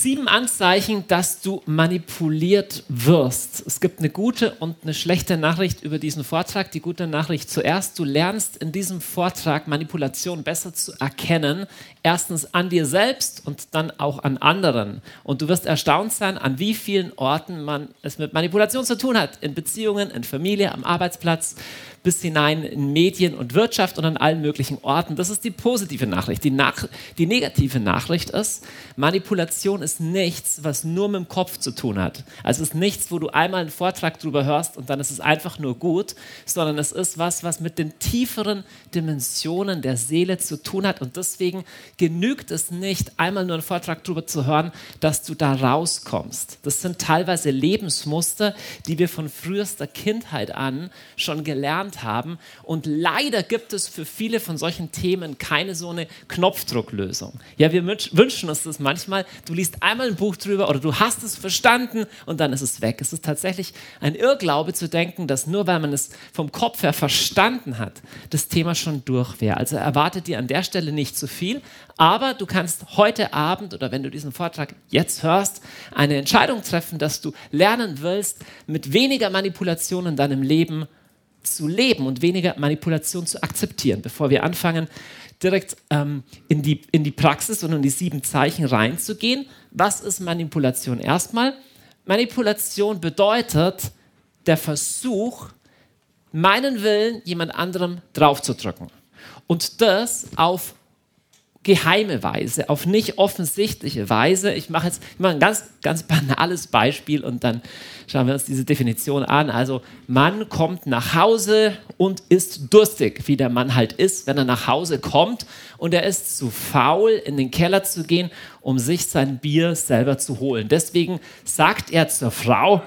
Sieben Anzeichen, dass du manipuliert wirst. Es gibt eine gute und eine schlechte Nachricht über diesen Vortrag. Die gute Nachricht zuerst, du lernst in diesem Vortrag Manipulation besser zu erkennen. Erstens an dir selbst und dann auch an anderen. Und du wirst erstaunt sein, an wie vielen Orten man es mit Manipulation zu tun hat. In Beziehungen, in Familie, am Arbeitsplatz, bis hinein in Medien und Wirtschaft und an allen möglichen Orten. Das ist die positive Nachricht. Die, Nach die negative Nachricht ist, Manipulation ist nichts, was nur mit dem Kopf zu tun hat. Also es ist nichts, wo du einmal einen Vortrag drüber hörst und dann ist es einfach nur gut, sondern es ist was, was mit den tieferen Dimensionen der Seele zu tun hat und deswegen genügt es nicht, einmal nur einen Vortrag drüber zu hören, dass du da rauskommst. Das sind teilweise Lebensmuster, die wir von frühester Kindheit an schon gelernt haben und leider gibt es für viele von solchen Themen keine so eine Knopfdrucklösung. Ja, wir wünschen uns das manchmal. Du liest einmal ein Buch drüber oder du hast es verstanden und dann ist es weg. Es ist tatsächlich ein Irrglaube zu denken, dass nur weil man es vom Kopf her verstanden hat, das Thema schon durch wäre. Also erwartet dir an der Stelle nicht zu viel, aber du kannst heute Abend oder wenn du diesen Vortrag jetzt hörst, eine Entscheidung treffen, dass du lernen willst, mit weniger Manipulation in deinem Leben zu leben und weniger Manipulation zu akzeptieren. Bevor wir anfangen, direkt ähm, in, die, in die Praxis und in die sieben Zeichen reinzugehen. Was ist Manipulation? Erstmal, Manipulation bedeutet der Versuch, meinen Willen jemand anderem draufzudrücken. Und das auf geheime Weise, auf nicht offensichtliche Weise. Ich mache jetzt ich mache ein ganz, ganz banales Beispiel und dann schauen wir uns diese Definition an. Also, Mann kommt nach Hause und ist durstig, wie der Mann halt ist, wenn er nach Hause kommt und er ist zu faul, in den Keller zu gehen, um sich sein Bier selber zu holen. Deswegen sagt er zur Frau: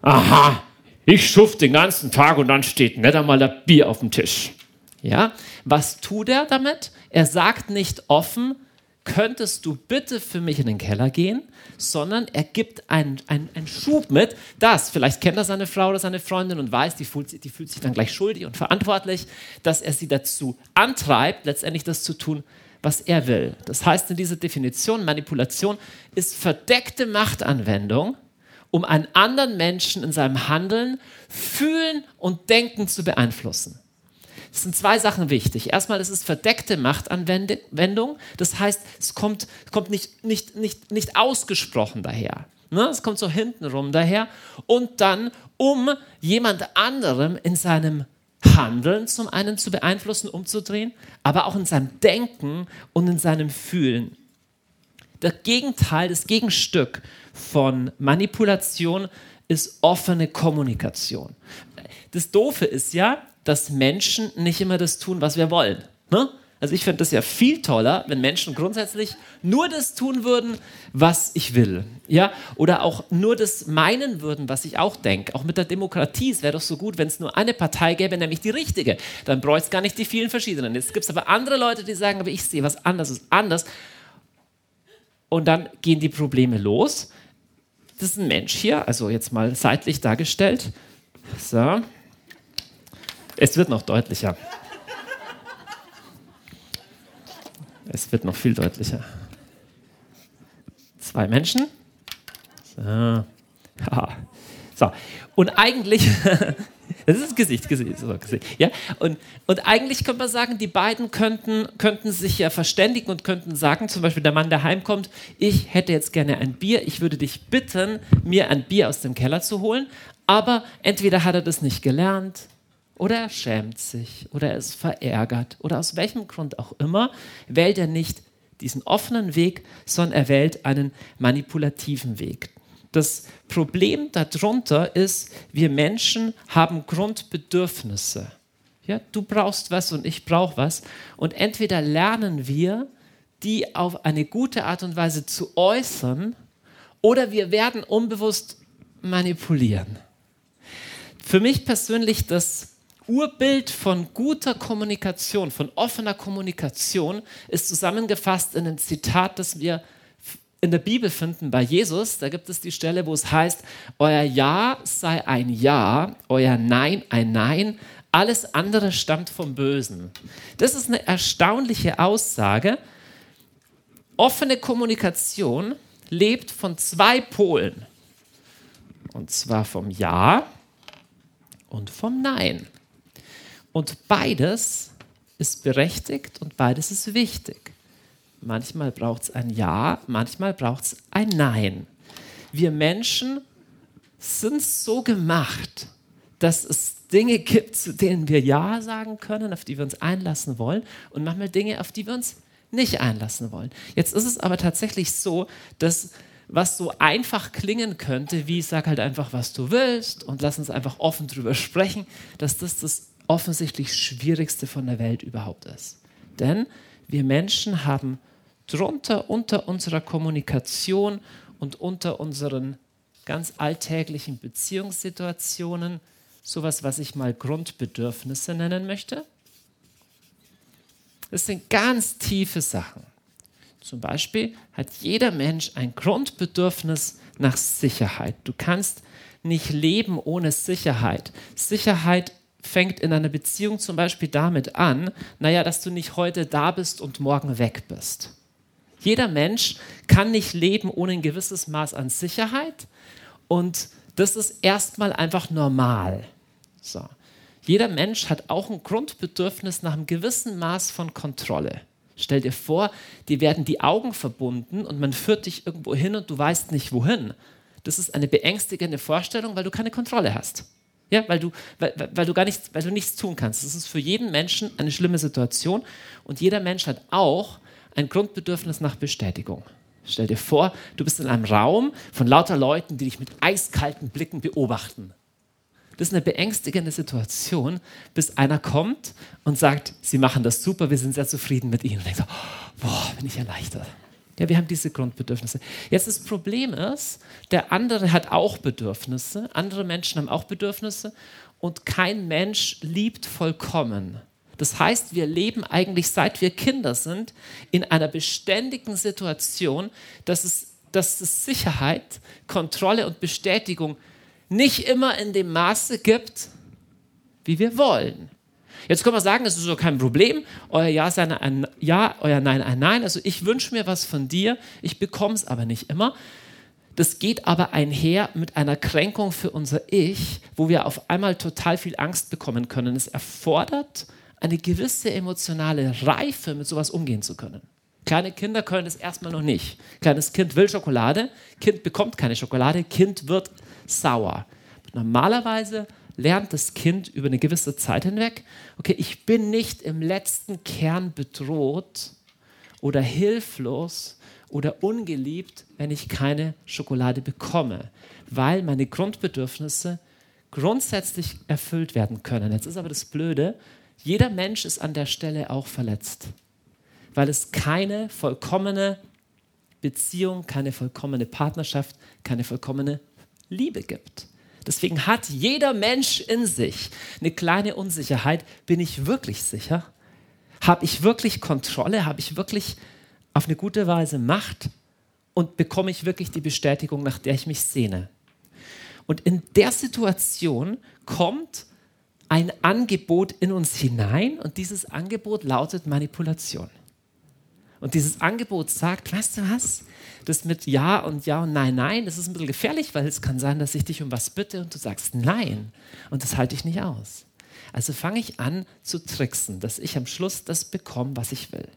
Aha, ich schuft den ganzen Tag und dann steht nicht einmal das Bier auf dem Tisch. Ja, was tut er damit? Er sagt nicht offen, könntest du bitte für mich in den Keller gehen, sondern er gibt einen, einen, Schub mit, das, vielleicht kennt er seine Frau oder seine Freundin und weiß, die fühlt, die fühlt sich dann gleich schuldig und verantwortlich, dass er sie dazu antreibt, letztendlich das zu tun, was er will. Das heißt in dieser Definition, Manipulation ist verdeckte Machtanwendung, um einen anderen Menschen in seinem Handeln, Fühlen und Denken zu beeinflussen. Es sind zwei Sachen wichtig. Erstmal ist es verdeckte Machtanwendung. Das heißt, es kommt, kommt nicht, nicht, nicht, nicht ausgesprochen daher. Ne? Es kommt so hintenrum daher. Und dann, um jemand anderem in seinem Handeln zum einen zu beeinflussen, umzudrehen, aber auch in seinem Denken und in seinem Fühlen. Das Gegenteil, das Gegenstück von Manipulation ist offene Kommunikation. Das Doofe ist ja, dass Menschen nicht immer das tun, was wir wollen. Ne? Also ich finde das ja viel toller, wenn Menschen grundsätzlich nur das tun würden, was ich will. Ja? Oder auch nur das meinen würden, was ich auch denke. Auch mit der Demokratie, es wäre doch so gut, wenn es nur eine Partei gäbe, nämlich die richtige. Dann bräuchte es gar nicht die vielen verschiedenen. Jetzt gibt es aber andere Leute, die sagen, aber ich sehe was anderes, ist anders. Und dann gehen die Probleme los. Das ist ein Mensch hier, also jetzt mal seitlich dargestellt. So, es wird noch deutlicher. Es wird noch viel deutlicher. Zwei Menschen. So. So. Und eigentlich, das ist Gesicht, Gesicht, so, Gesicht. Ja? Und, und eigentlich könnte man sagen, die beiden könnten, könnten sich ja verständigen und könnten sagen, zum Beispiel der Mann, der heimkommt, ich hätte jetzt gerne ein Bier, ich würde dich bitten, mir ein Bier aus dem Keller zu holen, aber entweder hat er das nicht gelernt oder er schämt sich oder er ist verärgert oder aus welchem Grund auch immer, wählt er nicht diesen offenen Weg, sondern er wählt einen manipulativen Weg. Das Problem darunter ist, wir Menschen haben Grundbedürfnisse. Ja, du brauchst was und ich brauche was. Und entweder lernen wir, die auf eine gute Art und Weise zu äußern, oder wir werden unbewusst manipulieren. Für mich persönlich das Urbild von guter Kommunikation, von offener Kommunikation ist zusammengefasst in einem Zitat, das wir in der Bibel finden bei Jesus. Da gibt es die Stelle, wo es heißt, euer Ja sei ein Ja, euer Nein ein Nein, alles andere stammt vom Bösen. Das ist eine erstaunliche Aussage. Offene Kommunikation lebt von zwei Polen. Und zwar vom Ja und vom Nein. Und beides ist berechtigt und beides ist wichtig. Manchmal braucht es ein Ja, manchmal braucht es ein Nein. Wir Menschen sind so gemacht, dass es Dinge gibt, zu denen wir Ja sagen können, auf die wir uns einlassen wollen, und manchmal Dinge, auf die wir uns nicht einlassen wollen. Jetzt ist es aber tatsächlich so, dass was so einfach klingen könnte, wie sag halt einfach, was du willst und lass uns einfach offen drüber sprechen, dass das das offensichtlich Schwierigste von der Welt überhaupt ist. Denn wir Menschen haben drunter unter unserer Kommunikation und unter unseren ganz alltäglichen Beziehungssituationen sowas, was ich mal Grundbedürfnisse nennen möchte. Das sind ganz tiefe Sachen. Zum Beispiel hat jeder Mensch ein Grundbedürfnis nach Sicherheit. Du kannst nicht leben ohne Sicherheit. Sicherheit fängt in einer Beziehung zum Beispiel damit an, naja, dass du nicht heute da bist und morgen weg bist. Jeder Mensch kann nicht leben ohne ein gewisses Maß an Sicherheit und das ist erstmal einfach normal. So. Jeder Mensch hat auch ein Grundbedürfnis nach einem gewissen Maß von Kontrolle. Stell dir vor, dir werden die Augen verbunden und man führt dich irgendwo hin und du weißt nicht wohin. Das ist eine beängstigende Vorstellung, weil du keine Kontrolle hast. Ja, weil du, weil, weil, du gar nichts, weil du nichts tun kannst. Das ist für jeden Menschen eine schlimme Situation und jeder Mensch hat auch ein Grundbedürfnis nach Bestätigung. Stell dir vor, du bist in einem Raum von lauter Leuten, die dich mit eiskalten Blicken beobachten. Das ist eine beängstigende Situation, bis einer kommt und sagt, Sie machen das super, wir sind sehr zufrieden mit Ihnen. Und ich so, boah, bin ich erleichtert. Ja, wir haben diese Grundbedürfnisse. Jetzt das Problem ist, der andere hat auch Bedürfnisse, andere Menschen haben auch Bedürfnisse und kein Mensch liebt vollkommen. Das heißt, wir leben eigentlich seit wir Kinder sind in einer beständigen Situation, dass es, dass es Sicherheit, Kontrolle und Bestätigung nicht immer in dem Maße gibt, wie wir wollen. Jetzt können wir sagen, es ist so kein Problem. Euer Ja ist ein Ja, euer Nein ein Nein. Also ich wünsche mir was von dir, ich bekomme es aber nicht immer. Das geht aber einher mit einer Kränkung für unser Ich, wo wir auf einmal total viel Angst bekommen können. Es erfordert eine gewisse emotionale Reife, mit sowas umgehen zu können. Kleine Kinder können das erstmal noch nicht. Kleines Kind will Schokolade, Kind bekommt keine Schokolade, Kind wird sauer. Normalerweise lernt das Kind über eine gewisse Zeit hinweg, okay, ich bin nicht im letzten Kern bedroht oder hilflos oder ungeliebt, wenn ich keine Schokolade bekomme, weil meine Grundbedürfnisse grundsätzlich erfüllt werden können. Jetzt ist aber das Blöde, jeder Mensch ist an der Stelle auch verletzt, weil es keine vollkommene Beziehung, keine vollkommene Partnerschaft, keine vollkommene Liebe gibt. Deswegen hat jeder Mensch in sich eine kleine Unsicherheit. Bin ich wirklich sicher? Habe ich wirklich Kontrolle? Habe ich wirklich auf eine gute Weise Macht? Und bekomme ich wirklich die Bestätigung, nach der ich mich sehne? Und in der Situation kommt ein Angebot in uns hinein und dieses Angebot lautet Manipulation. Und dieses Angebot sagt, weißt du was, das mit Ja und Ja und Nein, Nein, das ist ein bisschen gefährlich, weil es kann sein, dass ich dich um was bitte und du sagst Nein. Und das halte ich nicht aus. Also fange ich an zu tricksen, dass ich am Schluss das bekomme, was ich will.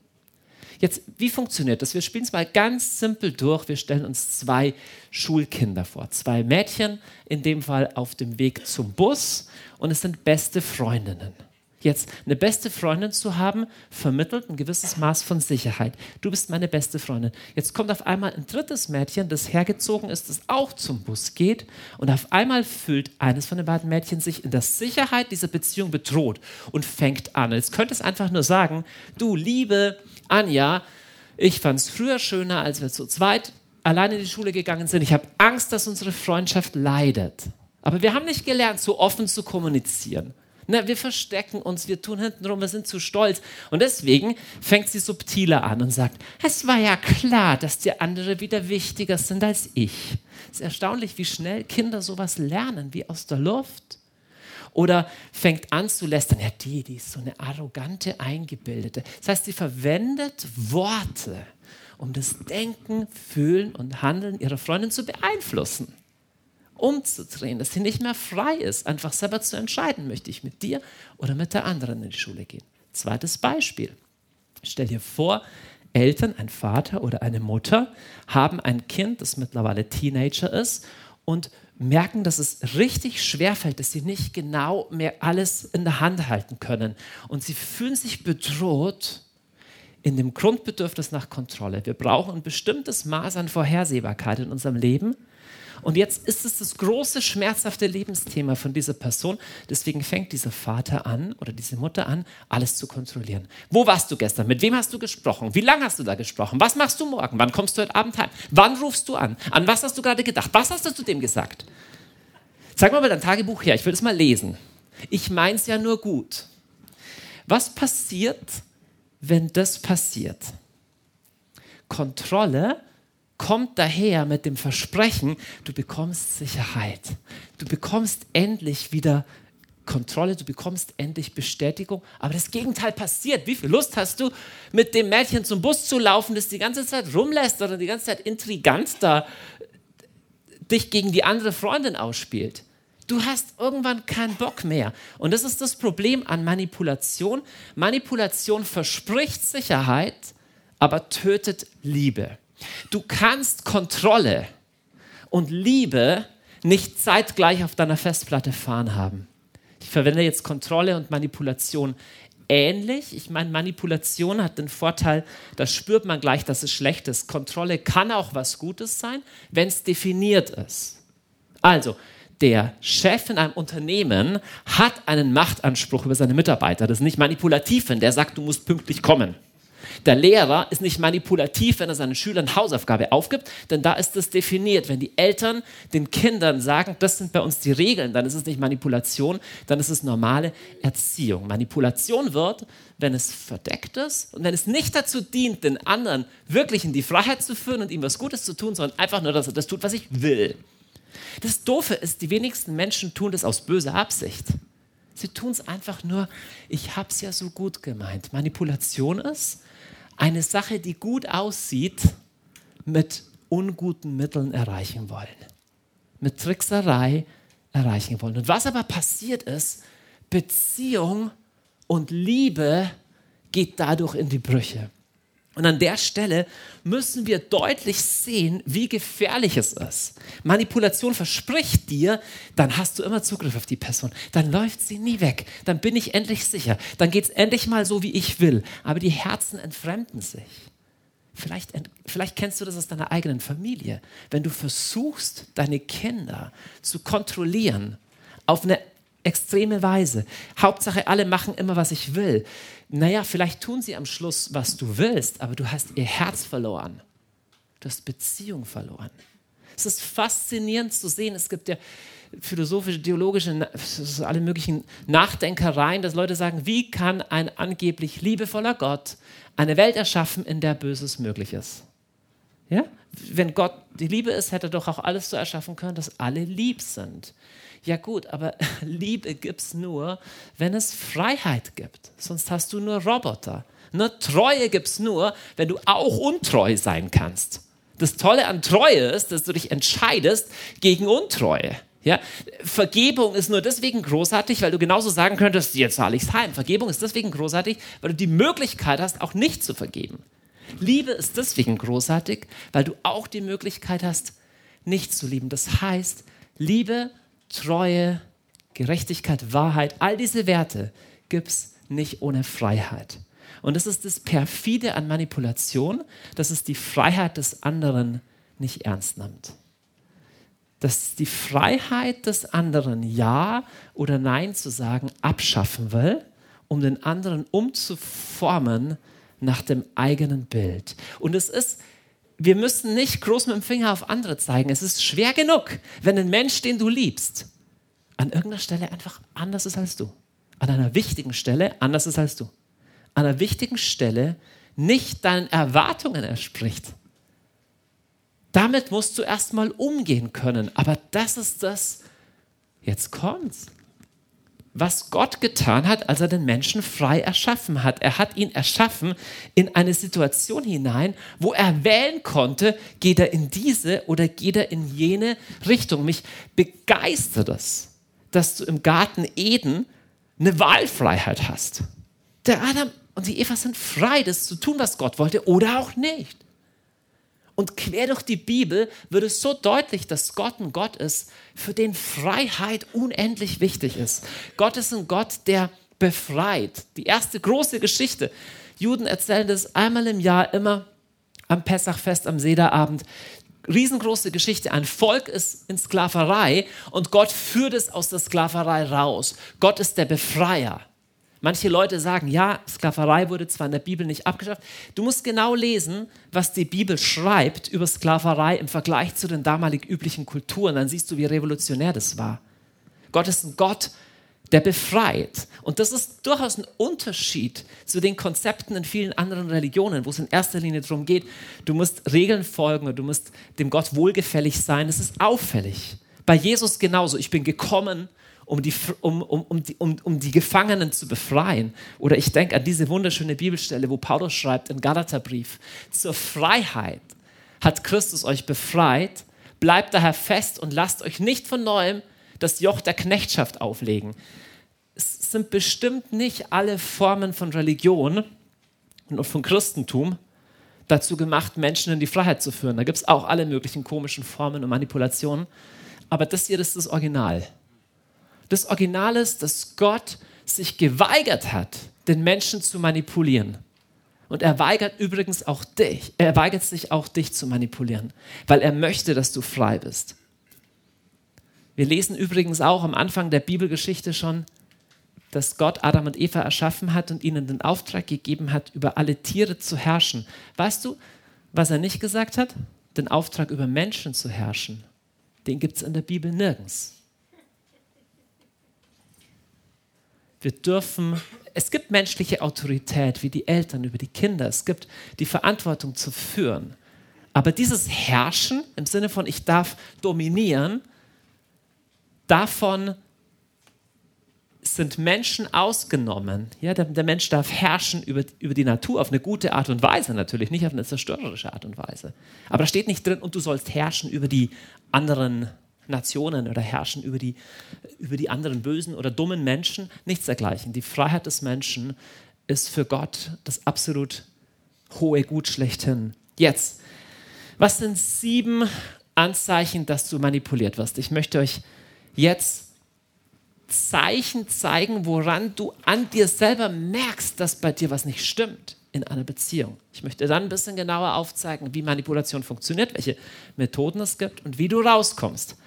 Jetzt, wie funktioniert das? Wir spielen es mal ganz simpel durch. Wir stellen uns zwei Schulkinder vor. Zwei Mädchen, in dem Fall auf dem Weg zum Bus und es sind beste Freundinnen. Jetzt eine beste Freundin zu haben, vermittelt ein gewisses Maß von Sicherheit. Du bist meine beste Freundin. Jetzt kommt auf einmal ein drittes Mädchen, das hergezogen ist, das auch zum Bus geht. Und auf einmal fühlt eines von den beiden Mädchen sich in der Sicherheit dieser Beziehung bedroht und fängt an. Jetzt könnte es einfach nur sagen, du liebe Anja, ich fand es früher schöner, als wir zu zweit alleine in die Schule gegangen sind. Ich habe Angst, dass unsere Freundschaft leidet. Aber wir haben nicht gelernt, so offen zu kommunizieren. Na, wir verstecken uns, wir tun hintenrum, wir sind zu stolz. Und deswegen fängt sie subtiler an und sagt, es war ja klar, dass die andere wieder wichtiger sind als ich. Es ist erstaunlich, wie schnell Kinder sowas lernen, wie aus der Luft. Oder fängt an zu lästern, ja, die, die ist so eine arrogante, eingebildete. Das heißt, sie verwendet Worte, um das Denken, Fühlen und Handeln ihrer Freundin zu beeinflussen, umzudrehen, dass sie nicht mehr frei ist, einfach selber zu entscheiden, möchte ich mit dir oder mit der anderen in die Schule gehen. Zweites Beispiel. Stell dir vor, Eltern, ein Vater oder eine Mutter haben ein Kind, das mittlerweile Teenager ist und merken, dass es richtig schwer fällt, dass sie nicht genau mehr alles in der Hand halten können. Und sie fühlen sich bedroht in dem Grundbedürfnis nach Kontrolle. Wir brauchen ein bestimmtes Maß an Vorhersehbarkeit in unserem Leben. Und jetzt ist es das große, schmerzhafte Lebensthema von dieser Person. Deswegen fängt dieser Vater an oder diese Mutter an, alles zu kontrollieren. Wo warst du gestern? Mit wem hast du gesprochen? Wie lange hast du da gesprochen? Was machst du morgen? Wann kommst du heute Abend heim? Wann rufst du an? An was hast du gerade gedacht? Was hast du zu dem gesagt? Sag mal dein Tagebuch her, ich will es mal lesen. Ich meine es ja nur gut. Was passiert, wenn das passiert? Kontrolle kommt daher mit dem Versprechen, du bekommst Sicherheit. Du bekommst endlich wieder Kontrolle, du bekommst endlich Bestätigung. Aber das Gegenteil passiert. Wie viel Lust hast du, mit dem Mädchen zum Bus zu laufen, das die ganze Zeit rumlässt oder die ganze Zeit intrigant da dich gegen die andere Freundin ausspielt? Du hast irgendwann keinen Bock mehr. Und das ist das Problem an Manipulation. Manipulation verspricht Sicherheit, aber tötet Liebe. Du kannst Kontrolle und Liebe nicht zeitgleich auf deiner Festplatte fahren haben. Ich verwende jetzt Kontrolle und Manipulation ähnlich. Ich meine, Manipulation hat den Vorteil, da spürt man gleich, dass es schlecht ist. Kontrolle kann auch was Gutes sein, wenn es definiert ist. Also, der Chef in einem Unternehmen hat einen Machtanspruch über seine Mitarbeiter. Das ist nicht manipulativ, wenn der sagt, du musst pünktlich kommen. Der Lehrer ist nicht manipulativ, wenn er seinen Schülern Hausaufgabe aufgibt, denn da ist es definiert. Wenn die Eltern den Kindern sagen, das sind bei uns die Regeln, dann ist es nicht Manipulation, dann ist es normale Erziehung. Manipulation wird, wenn es verdeckt ist und wenn es nicht dazu dient, den anderen wirklich in die Freiheit zu führen und ihm was Gutes zu tun, sondern einfach nur, dass er das tut, was ich will. Das Doofe ist, die wenigsten Menschen tun das aus böser Absicht. Sie tun es einfach nur, ich habe es ja so gut gemeint. Manipulation ist, eine Sache, die gut aussieht, mit unguten Mitteln erreichen wollen. Mit Trickserei erreichen wollen. Und was aber passiert ist, Beziehung und Liebe geht dadurch in die Brüche. Und an der Stelle müssen wir deutlich sehen, wie gefährlich es ist. Manipulation verspricht dir, dann hast du immer Zugriff auf die Person. Dann läuft sie nie weg. Dann bin ich endlich sicher. Dann geht es endlich mal so, wie ich will. Aber die Herzen entfremden sich. Vielleicht, vielleicht kennst du das aus deiner eigenen Familie. Wenn du versuchst, deine Kinder zu kontrollieren auf eine extreme Weise. Hauptsache, alle machen immer, was ich will naja, vielleicht tun sie am Schluss, was du willst, aber du hast ihr Herz verloren. Du hast Beziehung verloren. Es ist faszinierend zu sehen. Es gibt ja philosophische, theologische, alle möglichen Nachdenkereien, dass Leute sagen, wie kann ein angeblich liebevoller Gott eine Welt erschaffen, in der Böses möglich ist? Ja? Wenn Gott die Liebe ist, hätte er doch auch alles so erschaffen können, dass alle lieb sind. Ja gut, aber Liebe gibt es nur, wenn es Freiheit gibt. Sonst hast du nur Roboter. Ne? Treue gibt es nur, wenn du auch untreu sein kannst. Das Tolle an Treue ist, dass du dich entscheidest gegen Untreue. Ja? Vergebung ist nur deswegen großartig, weil du genauso sagen könntest, jetzt zahle ich es heim. Vergebung ist deswegen großartig, weil du die Möglichkeit hast, auch nicht zu vergeben. Liebe ist deswegen großartig, weil du auch die Möglichkeit hast, nicht zu lieben. Das heißt, Liebe Treue, Gerechtigkeit, Wahrheit, all diese Werte gibt es nicht ohne Freiheit. Und das ist das Perfide an Manipulation, dass es die Freiheit des anderen nicht ernst nimmt. Dass die Freiheit des anderen Ja oder Nein zu sagen abschaffen will, um den anderen umzuformen nach dem eigenen Bild. Und es ist wir müssen nicht groß mit dem Finger auf andere zeigen. Es ist schwer genug, wenn ein Mensch, den du liebst, an irgendeiner Stelle einfach anders ist als du. An einer wichtigen Stelle anders ist als du. An einer wichtigen Stelle nicht deinen Erwartungen entspricht. Damit musst du erstmal umgehen können. Aber das ist das, jetzt kommt's. Was Gott getan hat, als er den Menschen frei erschaffen hat. Er hat ihn erschaffen in eine Situation hinein, wo er wählen konnte, geht er in diese oder geht er in jene Richtung. Mich begeistert es, dass du im Garten Eden eine Wahlfreiheit hast. Der Adam und die Eva sind frei, das zu tun, was Gott wollte oder auch nicht. Und quer durch die Bibel wird es so deutlich, dass Gott ein Gott ist, für den Freiheit unendlich wichtig ist. Gott ist ein Gott, der befreit. Die erste große Geschichte. Juden erzählen das einmal im Jahr, immer am Pessachfest, am Sederabend. Riesengroße Geschichte. Ein Volk ist in Sklaverei und Gott führt es aus der Sklaverei raus. Gott ist der Befreier. Manche Leute sagen, ja, Sklaverei wurde zwar in der Bibel nicht abgeschafft. Du musst genau lesen, was die Bibel schreibt über Sklaverei im Vergleich zu den damalig üblichen Kulturen. Dann siehst du, wie revolutionär das war. Gott ist ein Gott, der befreit. Und das ist durchaus ein Unterschied zu den Konzepten in vielen anderen Religionen, wo es in erster Linie darum geht, du musst Regeln folgen und du musst dem Gott wohlgefällig sein. Das ist auffällig. Bei Jesus genauso. Ich bin gekommen, um die, um, um, um, die, um, um die Gefangenen zu befreien. Oder ich denke an diese wunderschöne Bibelstelle, wo Paulus schreibt im Galaterbrief, zur Freiheit hat Christus euch befreit, bleibt daher fest und lasst euch nicht von neuem das Joch der Knechtschaft auflegen. Es sind bestimmt nicht alle Formen von Religion und von Christentum dazu gemacht, Menschen in die Freiheit zu führen. Da gibt es auch alle möglichen komischen Formen und Manipulationen. Aber das hier ist das Original das Original ist, dass Gott sich geweigert hat, den Menschen zu manipulieren. Und er weigert übrigens auch dich, er weigert sich auch dich zu manipulieren, weil er möchte, dass du frei bist. Wir lesen übrigens auch am Anfang der Bibelgeschichte schon, dass Gott Adam und Eva erschaffen hat und ihnen den Auftrag gegeben hat, über alle Tiere zu herrschen. Weißt du, was er nicht gesagt hat? Den Auftrag über Menschen zu herrschen. Den gibt es in der Bibel nirgends. Wir dürfen, es gibt menschliche Autorität wie die Eltern über die Kinder. Es gibt die Verantwortung zu führen. Aber dieses Herrschen im Sinne von ich darf dominieren, davon sind Menschen ausgenommen. Ja, der, der, Mensch darf herrschen über, über die Natur auf eine gute Art und Weise natürlich, nicht auf eine zerstörerische Art und Weise. Aber da steht nicht drin, und du sollst herrschen über die anderen Nationen oder herrschen über die, über die anderen bösen oder dummen Menschen. Nichts dergleichen. Die Freiheit des Menschen ist für Gott das absolut hohe Gut schlechthin. Jetzt, was sind sieben Anzeichen, dass du manipuliert wirst? Ich möchte euch jetzt Zeichen zeigen, woran du an dir selber merkst, dass bei dir was nicht stimmt in einer Beziehung. Ich möchte dann ein bisschen genauer aufzeigen, wie Manipulation funktioniert, welche Methoden es gibt und wie du rauskommst.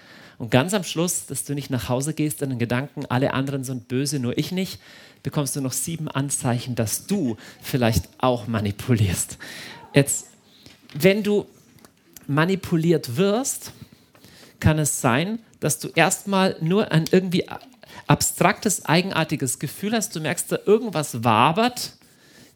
Und ganz am Schluss, dass du nicht nach Hause gehst in den Gedanken, alle anderen sind böse, nur ich nicht, bekommst du noch sieben Anzeichen, dass du vielleicht auch manipulierst. Jetzt, wenn du manipuliert wirst, kann es sein, dass du erstmal nur ein irgendwie abstraktes, eigenartiges Gefühl hast. Du merkst, da irgendwas wabert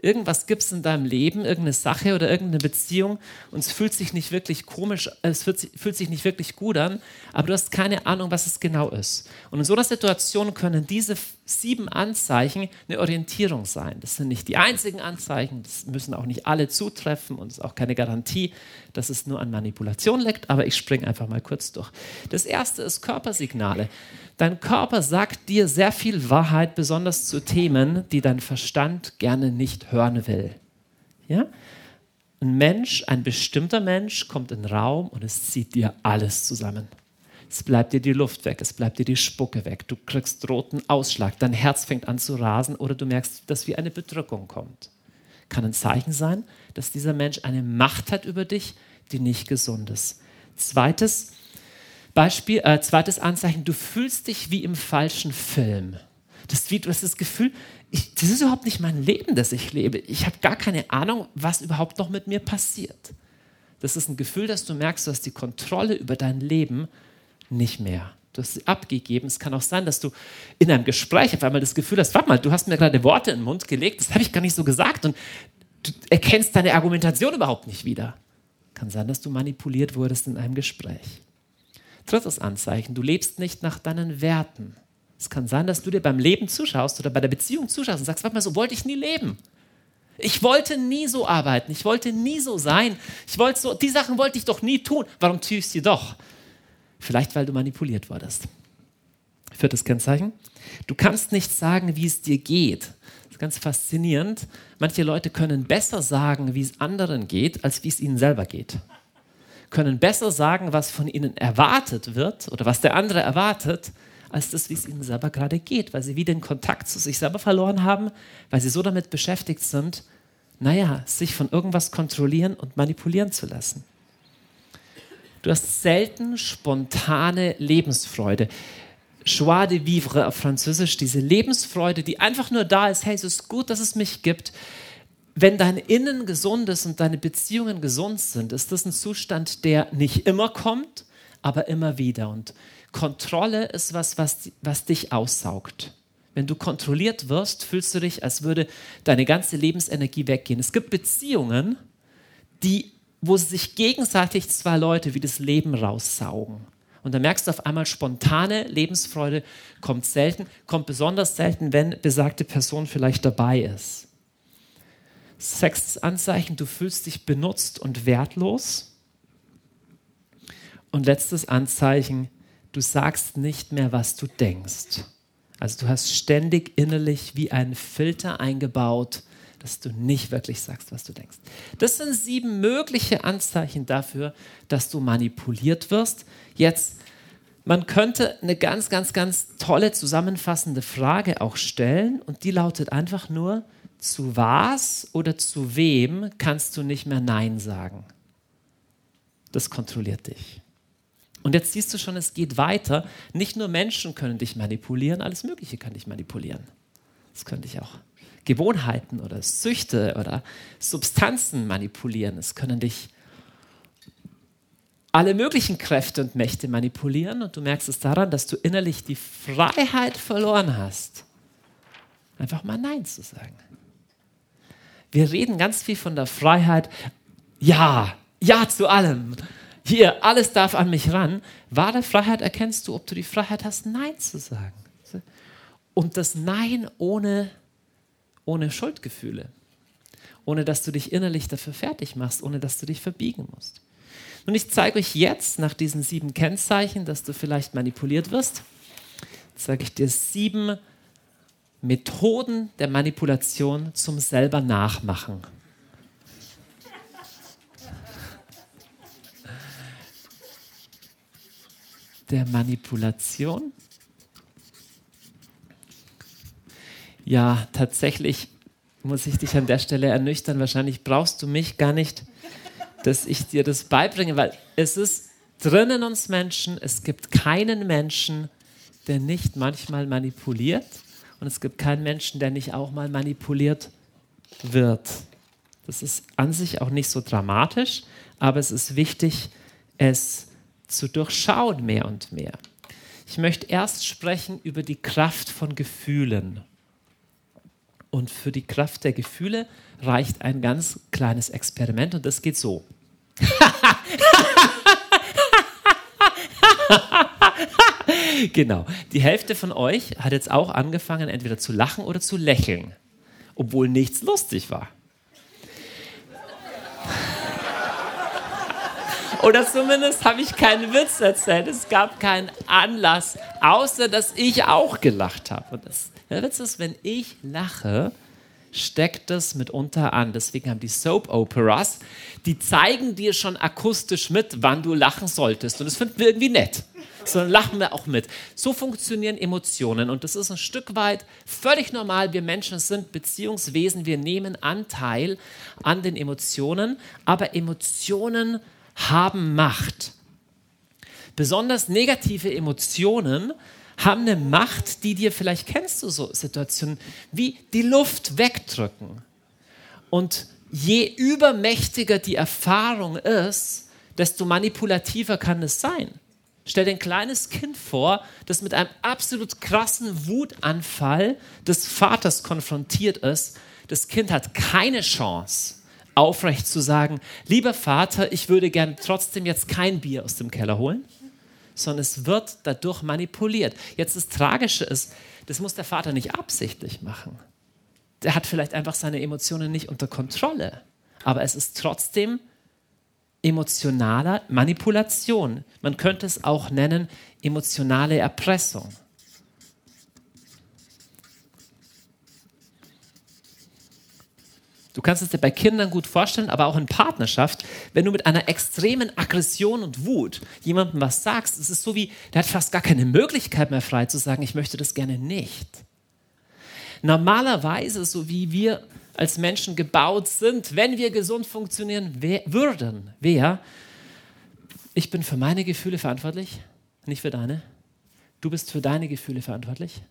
irgendwas gibt es in deinem Leben, irgendeine Sache oder irgendeine Beziehung und es fühlt sich nicht wirklich komisch, es fühlt, fühlt sich nicht wirklich gut an, aber du hast keine Ahnung, was es genau ist. Und in so einer Situation können diese sieben Anzeichen eine Orientierung sein. Das sind nicht die einzigen Anzeichen, das müssen auch nicht alle zutreffen und es ist auch keine Garantie, dass es nur an Manipulation liegt, aber ich springe einfach mal kurz durch. Das erste ist Körpersignale. Dein Körper sagt dir sehr viel Wahrheit, besonders zu Themen, die dein Verstand gerne nicht hören will. Ja? Ein Mensch, ein bestimmter Mensch kommt in den Raum und es zieht dir alles zusammen. Es bleibt dir die Luft weg, es bleibt dir die Spucke weg, du kriegst roten Ausschlag, dein Herz fängt an zu rasen oder du merkst, dass wie eine Bedrückung kommt. Kann ein Zeichen sein, dass dieser Mensch eine Macht hat über dich, die nicht gesund ist. Zweites, Beispiel, äh, zweites Anzeichen, du fühlst dich wie im falschen Film. Das, du hast das Gefühl, ich, das ist überhaupt nicht mein Leben, das ich lebe. Ich habe gar keine Ahnung, was überhaupt noch mit mir passiert. Das ist ein Gefühl, dass du merkst, du hast die Kontrolle über dein Leben nicht mehr. Du hast sie abgegeben. Es kann auch sein, dass du in einem Gespräch auf einmal das Gefühl hast, warte mal, du hast mir gerade Worte in den Mund gelegt, das habe ich gar nicht so gesagt und du erkennst deine Argumentation überhaupt nicht wieder. Kann sein, dass du manipuliert wurdest in einem Gespräch. Drittes Anzeichen, du lebst nicht nach deinen Werten. Es kann sein, dass du dir beim Leben zuschaust oder bei der Beziehung zuschaust und sagst, warte mal, so wollte ich nie leben. Ich wollte nie so arbeiten, ich wollte nie so sein. Ich wollte so, die Sachen wollte ich doch nie tun. Warum tue ich sie doch? Vielleicht, weil du manipuliert wurdest. Viertes Kennzeichen. Du kannst nicht sagen, wie es dir geht. Das ist ganz faszinierend. Manche Leute können besser sagen, wie es anderen geht, als wie es ihnen selber geht. Können besser sagen, was von ihnen erwartet wird oder was der andere erwartet, als das, wie es ihnen selber gerade geht, weil sie wieder den Kontakt zu sich selber verloren haben, weil sie so damit beschäftigt sind, naja, sich von irgendwas kontrollieren und manipulieren zu lassen. Du hast selten spontane Lebensfreude. Joie de vivre auf Französisch, diese Lebensfreude, die einfach nur da ist, hey, es ist gut, dass es mich gibt. Wenn dein Innen gesund ist und deine Beziehungen gesund sind, ist das ein Zustand, der nicht immer kommt, aber immer wieder. Und Kontrolle ist was, was, was dich aussaugt. Wenn du kontrolliert wirst, fühlst du dich, als würde deine ganze Lebensenergie weggehen. Es gibt Beziehungen, die, wo sich gegenseitig zwei Leute wie das Leben raussaugen. Und dann merkst du auf einmal, spontane Lebensfreude kommt selten, kommt besonders selten, wenn besagte Person vielleicht dabei ist. Sechstes Anzeichen, du fühlst dich benutzt und wertlos. Und letztes Anzeichen, du sagst nicht mehr, was du denkst. Also du hast ständig innerlich wie einen Filter eingebaut, dass du nicht wirklich sagst, was du denkst. Das sind sieben mögliche Anzeichen dafür, dass du manipuliert wirst. Jetzt, man könnte eine ganz, ganz, ganz tolle zusammenfassende Frage auch stellen und die lautet einfach nur, zu was oder zu wem kannst du nicht mehr Nein sagen? Das kontrolliert dich. Und jetzt siehst du schon, es geht weiter. Nicht nur Menschen können dich manipulieren, alles Mögliche kann dich manipulieren. Das könnte ich auch. Gewohnheiten oder Süchte oder Substanzen manipulieren. Es können dich alle möglichen Kräfte und Mächte manipulieren und du merkst es daran, dass du innerlich die Freiheit verloren hast, einfach mal Nein zu sagen. Wir reden ganz viel von der Freiheit. Ja, ja zu allem hier, alles darf an mich ran. Wahre Freiheit erkennst du, ob du die Freiheit hast, Nein zu sagen. Und das Nein ohne, ohne Schuldgefühle. Ohne dass du dich innerlich dafür fertig machst, ohne dass du dich verbiegen musst. Und ich zeige euch jetzt nach diesen sieben Kennzeichen, dass du vielleicht manipuliert wirst, zeige ich dir sieben Methoden der Manipulation zum selber Nachmachen. der Manipulation? Ja, tatsächlich muss ich dich an der Stelle ernüchtern. Wahrscheinlich brauchst du mich gar nicht, dass ich dir das beibringe, weil es ist drin in uns Menschen. Es gibt keinen Menschen, der nicht manchmal manipuliert. Und es gibt keinen Menschen, der nicht auch mal manipuliert wird. Das ist an sich auch nicht so dramatisch, aber es ist wichtig, es zu durchschauen mehr und mehr. Ich möchte erst sprechen über die Kraft von Gefühlen. Und für die Kraft der Gefühle reicht ein ganz kleines Experiment und das geht so. genau. Die Hälfte von euch hat jetzt auch angefangen, entweder zu lachen oder zu lächeln, obwohl nichts lustig war. Oder zumindest habe ich keinen Witz erzählt. Es gab keinen Anlass, außer dass ich auch gelacht habe. Und das, der Witz ist, wenn ich lache, steckt das mitunter an. Deswegen haben die Soap Operas, die zeigen dir schon akustisch mit, wann du lachen solltest. Und das finden wir irgendwie nett. Sondern lachen wir auch mit. So funktionieren Emotionen. Und das ist ein Stück weit völlig normal. Wir Menschen sind Beziehungswesen. Wir nehmen Anteil an den Emotionen. Aber Emotionen haben Macht. Besonders negative Emotionen haben eine Macht, die dir vielleicht kennst du so Situationen wie die Luft wegdrücken. Und je übermächtiger die Erfahrung ist, desto manipulativer kann es sein. Stell dir ein kleines Kind vor, das mit einem absolut krassen Wutanfall des Vaters konfrontiert ist. Das Kind hat keine Chance aufrecht zu sagen, lieber Vater, ich würde gern trotzdem jetzt kein Bier aus dem Keller holen, sondern es wird dadurch manipuliert. Jetzt das Tragische ist, das muss der Vater nicht absichtlich machen. Der hat vielleicht einfach seine Emotionen nicht unter Kontrolle. Aber es ist trotzdem emotionaler Manipulation. Man könnte es auch nennen emotionale Erpressung. Du kannst es dir bei Kindern gut vorstellen, aber auch in Partnerschaft, wenn du mit einer extremen Aggression und Wut jemandem was sagst, es ist so wie, der hat fast gar keine Möglichkeit mehr frei zu sagen, ich möchte das gerne nicht. Normalerweise, so wie wir als Menschen gebaut sind, wenn wir gesund funktionieren würden, wer? Ich bin für meine Gefühle verantwortlich, nicht für deine. Du bist für deine Gefühle verantwortlich.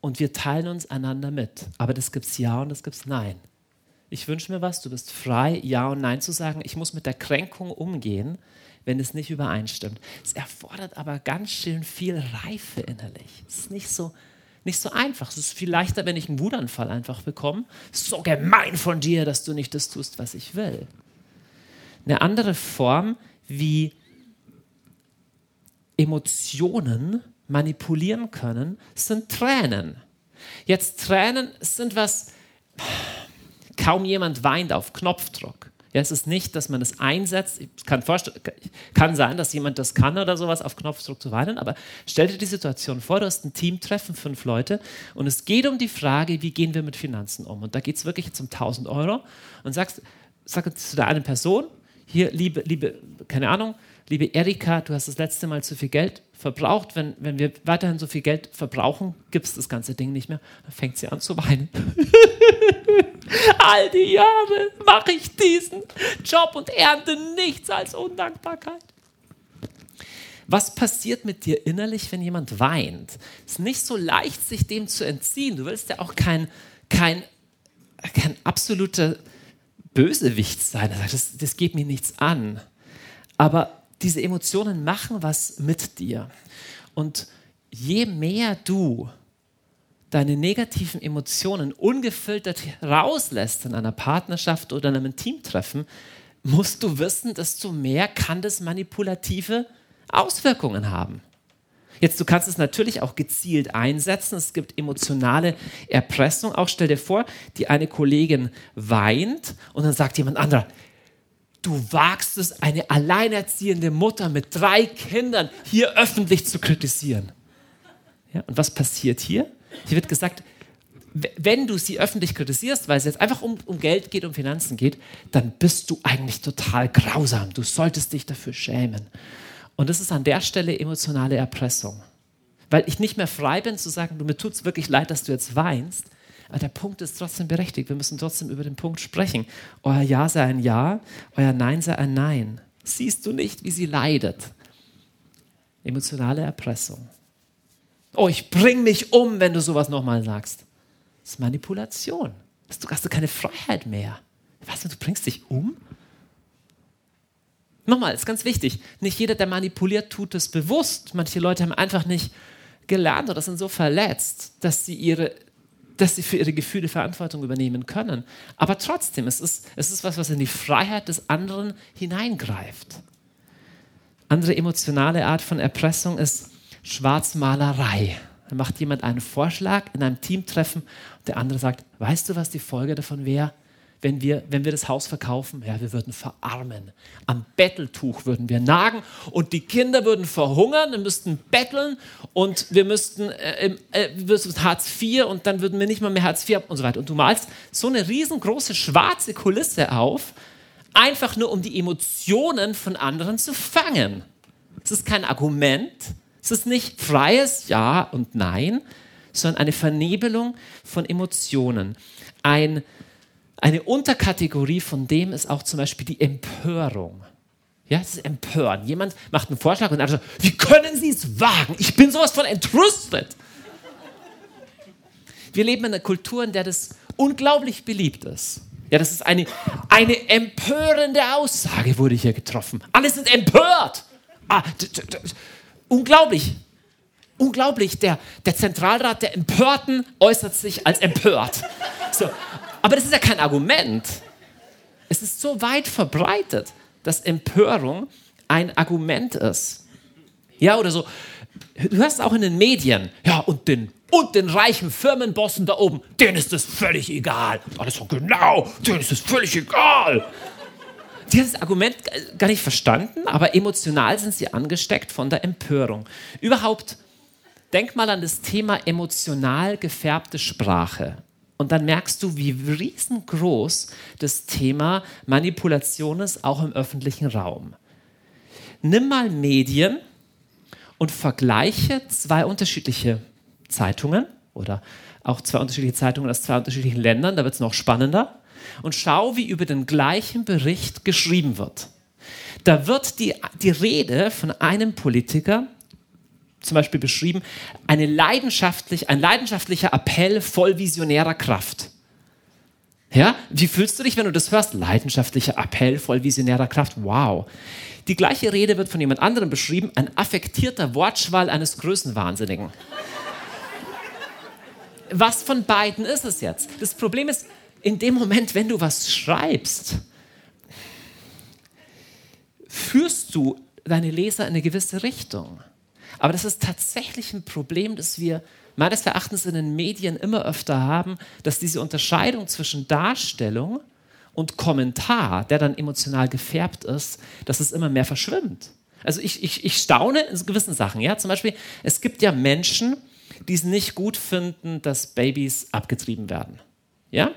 Und wir teilen uns einander mit. Aber das gibt es Ja und das gibt es Nein ich wünsche mir was, du bist frei, Ja und Nein zu sagen. Ich muss mit der Kränkung umgehen, wenn es nicht übereinstimmt. Es erfordert aber ganz schön viel Reife innerlich. Es ist nicht so, nicht so einfach. Es ist viel leichter, wenn ich einen Wutanfall einfach bekomme. So gemein von dir, dass du nicht das tust, was ich will. Eine andere Form, wie Emotionen manipulieren können, sind Tränen. Jetzt Tränen sind was Kaum jemand weint auf Knopfdruck. Ja, es ist nicht, dass man es einsetzt. Es kann, kann sein, dass jemand das kann oder sowas, auf Knopfdruck zu weinen, aber stell dir die Situation vor, du hast ein Teamtreffen, fünf Leute, und es geht um die Frage, wie gehen wir mit Finanzen um? Und da geht es wirklich jetzt um 1000 Euro und sagst, sag zu der einen Person, hier, liebe, liebe, keine Ahnung, liebe Erika, du hast das letzte Mal zu viel Geld verbraucht. Wenn, wenn wir weiterhin so viel Geld verbrauchen, gibt es das ganze Ding nicht mehr. Dann fängt sie an zu weinen. All die Jahre mache ich diesen Job und ernte nichts als Undankbarkeit. Was passiert mit dir innerlich, wenn jemand weint? Es ist nicht so leicht, sich dem zu entziehen. Du willst ja auch kein, kein, kein absoluter Bösewicht sein. Das, das geht mir nichts an. Aber diese Emotionen machen was mit dir. Und je mehr du deine negativen Emotionen ungefiltert rauslässt in einer Partnerschaft oder in einem Teamtreffen, musst du wissen, desto mehr kann das manipulative Auswirkungen haben. Jetzt, du kannst es natürlich auch gezielt einsetzen. Es gibt emotionale Erpressung. Auch stell dir vor, die eine Kollegin weint und dann sagt jemand anderer, du wagst es, eine alleinerziehende Mutter mit drei Kindern hier öffentlich zu kritisieren. Ja, und was passiert hier? Hier wird gesagt, wenn du sie öffentlich kritisierst, weil es jetzt einfach um, um Geld geht, um Finanzen geht, dann bist du eigentlich total grausam. Du solltest dich dafür schämen. Und das ist an der Stelle emotionale Erpressung. Weil ich nicht mehr frei bin zu sagen, du, mir tut es wirklich leid, dass du jetzt weinst, aber der Punkt ist trotzdem berechtigt. Wir müssen trotzdem über den Punkt sprechen. Euer Ja sei ein Ja, euer Nein sei ein Nein. Siehst du nicht, wie sie leidet? Emotionale Erpressung. Oh, ich bring mich um, wenn du sowas nochmal sagst. Das ist Manipulation. Du hast du keine Freiheit mehr. Was, du bringst dich um? Nochmal, ist ganz wichtig. Nicht jeder, der manipuliert, tut es bewusst. Manche Leute haben einfach nicht gelernt oder sind so verletzt, dass sie ihre dass sie für ihre Gefühle Verantwortung übernehmen können. Aber trotzdem, es ist, es ist was, was in die Freiheit des anderen hineingreift. Andere emotionale Art von Erpressung ist Schwarzmalerei. Da macht jemand einen Vorschlag in einem Teamtreffen und der andere sagt, weißt du, was die Folge davon wäre? Wenn wir, wenn wir das Haus verkaufen? Ja, wir würden verarmen. Am Betteltuch würden wir nagen und die Kinder würden verhungern, wir müssten betteln und wir müssten, äh, äh, Hartz IV und dann würden wir nicht mal mehr Hartz IV und so weiter. Und du malst so eine riesengroße schwarze Kulisse auf, einfach nur um die Emotionen von anderen zu fangen. Es ist kein Argument, es ist nicht freies Ja und Nein, sondern eine Vernebelung von Emotionen. Ein eine Unterkategorie von dem ist auch zum Beispiel die Empörung. Ja, das ist Empören. Jemand macht einen Vorschlag und andere sagt, wie können Sie es wagen? Ich bin sowas von entrüstet. Wir leben in einer Kultur, in der das unglaublich beliebt ist. Ja, das ist eine, eine empörende Aussage, wurde hier getroffen. Alle sind empört. Ah, unglaublich. Unglaublich. Der, der Zentralrat der Empörten äußert sich als empört. So. Aber das ist ja kein Argument. Es ist so weit verbreitet, dass Empörung ein Argument ist. Ja, oder so. Du hörst auch in den Medien, ja, und den, und den reichen Firmenbossen da oben, denen ist es völlig egal. Alles so genau, denen ist es völlig egal. Die haben das Argument gar nicht verstanden, aber emotional sind sie angesteckt von der Empörung. Überhaupt, denk mal an das Thema emotional gefärbte Sprache. Und dann merkst du, wie riesengroß das Thema Manipulation ist, auch im öffentlichen Raum. Nimm mal Medien und vergleiche zwei unterschiedliche Zeitungen oder auch zwei unterschiedliche Zeitungen aus zwei unterschiedlichen Ländern, da wird es noch spannender, und schau, wie über den gleichen Bericht geschrieben wird. Da wird die, die Rede von einem Politiker zum Beispiel beschrieben, eine leidenschaftlich, ein leidenschaftlicher Appell voll visionärer Kraft. Ja, wie fühlst du dich, wenn du das hörst? Leidenschaftlicher Appell voll visionärer Kraft. Wow. Die gleiche Rede wird von jemand anderem beschrieben, ein affektierter Wortschwall eines Größenwahnsinnigen. Was von beiden ist es jetzt? Das Problem ist, in dem Moment, wenn du was schreibst, führst du deine Leser in eine gewisse Richtung. Aber das ist tatsächlich ein Problem, das wir meines Erachtens in den Medien immer öfter haben, dass diese Unterscheidung zwischen Darstellung und Kommentar, der dann emotional gefärbt ist, dass es immer mehr verschwimmt. Also ich, ich, ich staune in gewissen Sachen. Ja? Zum Beispiel, es gibt ja Menschen, die es nicht gut finden, dass Babys abgetrieben werden. Ja?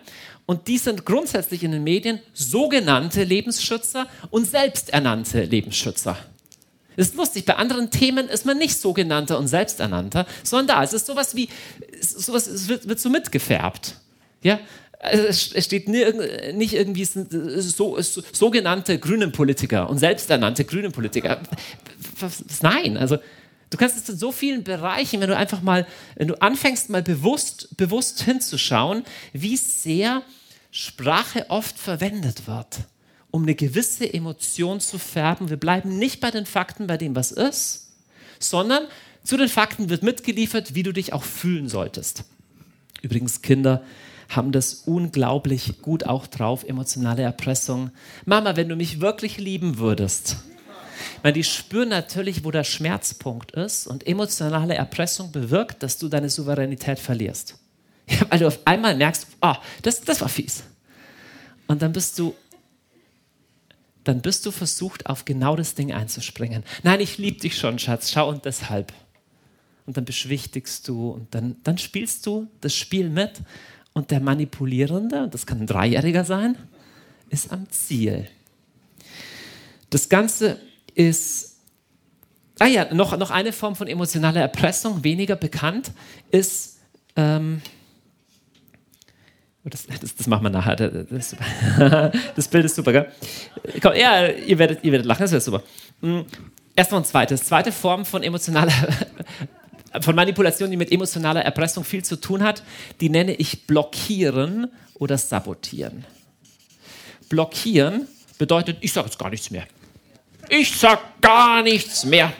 Und die sind grundsätzlich in den Medien sogenannte Lebensschützer und selbsternannte Lebensschützer. Ist lustig, bei anderen Themen ist man nicht sogenannter und selbsternannter, sondern da ist es sowas wie, sowas, es wird, wird so mitgefärbt. Ja? Also es steht nicht irgendwie so, so, sogenannte grünen Politiker und selbsternannte grünen Politiker. Nein, also du kannst es in so vielen Bereichen, wenn du einfach mal, wenn du anfängst, mal bewusst, bewusst hinzuschauen, wie sehr Sprache oft verwendet wird um eine gewisse Emotion zu färben. Wir bleiben nicht bei den Fakten, bei dem, was ist, sondern zu den Fakten wird mitgeliefert, wie du dich auch fühlen solltest. Übrigens, Kinder haben das unglaublich gut auch drauf, emotionale Erpressung. Mama, wenn du mich wirklich lieben würdest. Weil die spüren natürlich, wo der Schmerzpunkt ist und emotionale Erpressung bewirkt, dass du deine Souveränität verlierst. Ja, weil du auf einmal merkst, oh, das, das war fies. Und dann bist du dann bist du versucht, auf genau das Ding einzuspringen. Nein, ich liebe dich schon, Schatz, schau und deshalb. Und dann beschwichtigst du und dann, dann spielst du das Spiel mit und der Manipulierende, das kann ein Dreijähriger sein, ist am Ziel. Das Ganze ist, ah ja, noch, noch eine Form von emotionaler Erpressung, weniger bekannt, ist, ähm, das, das, das, machen wir nachher. Das, das, Bild ist super, gell? Komm, ja, ihr werdet, ihr werdet lachen, das wäre super. Hm, erstmal ein zweites. Zweite Form von emotionaler, von Manipulation, die mit emotionaler Erpressung viel zu tun hat, die nenne ich blockieren oder sabotieren. Blockieren bedeutet, ich sage jetzt gar nichts mehr. Ich sage gar nichts mehr.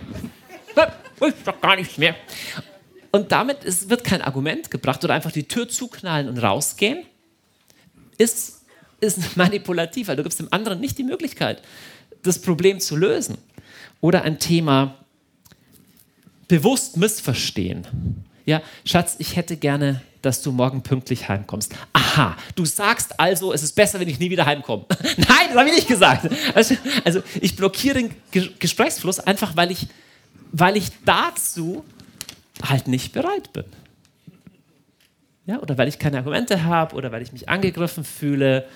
Ich sage gar nichts mehr. Und damit ist, wird kein Argument gebracht oder einfach die Tür zuknallen und rausgehen, ist, ist manipulativ, weil du gibst dem anderen nicht die Möglichkeit, das Problem zu lösen. Oder ein Thema bewusst missverstehen. Ja, Schatz, ich hätte gerne, dass du morgen pünktlich heimkommst. Aha, du sagst also, es ist besser, wenn ich nie wieder heimkomme. Nein, das habe ich nicht gesagt. Also, also ich blockiere den Gesprächsfluss einfach, weil ich, weil ich dazu halt nicht bereit bin. Ja, oder weil ich keine Argumente habe oder weil ich mich angegriffen fühle,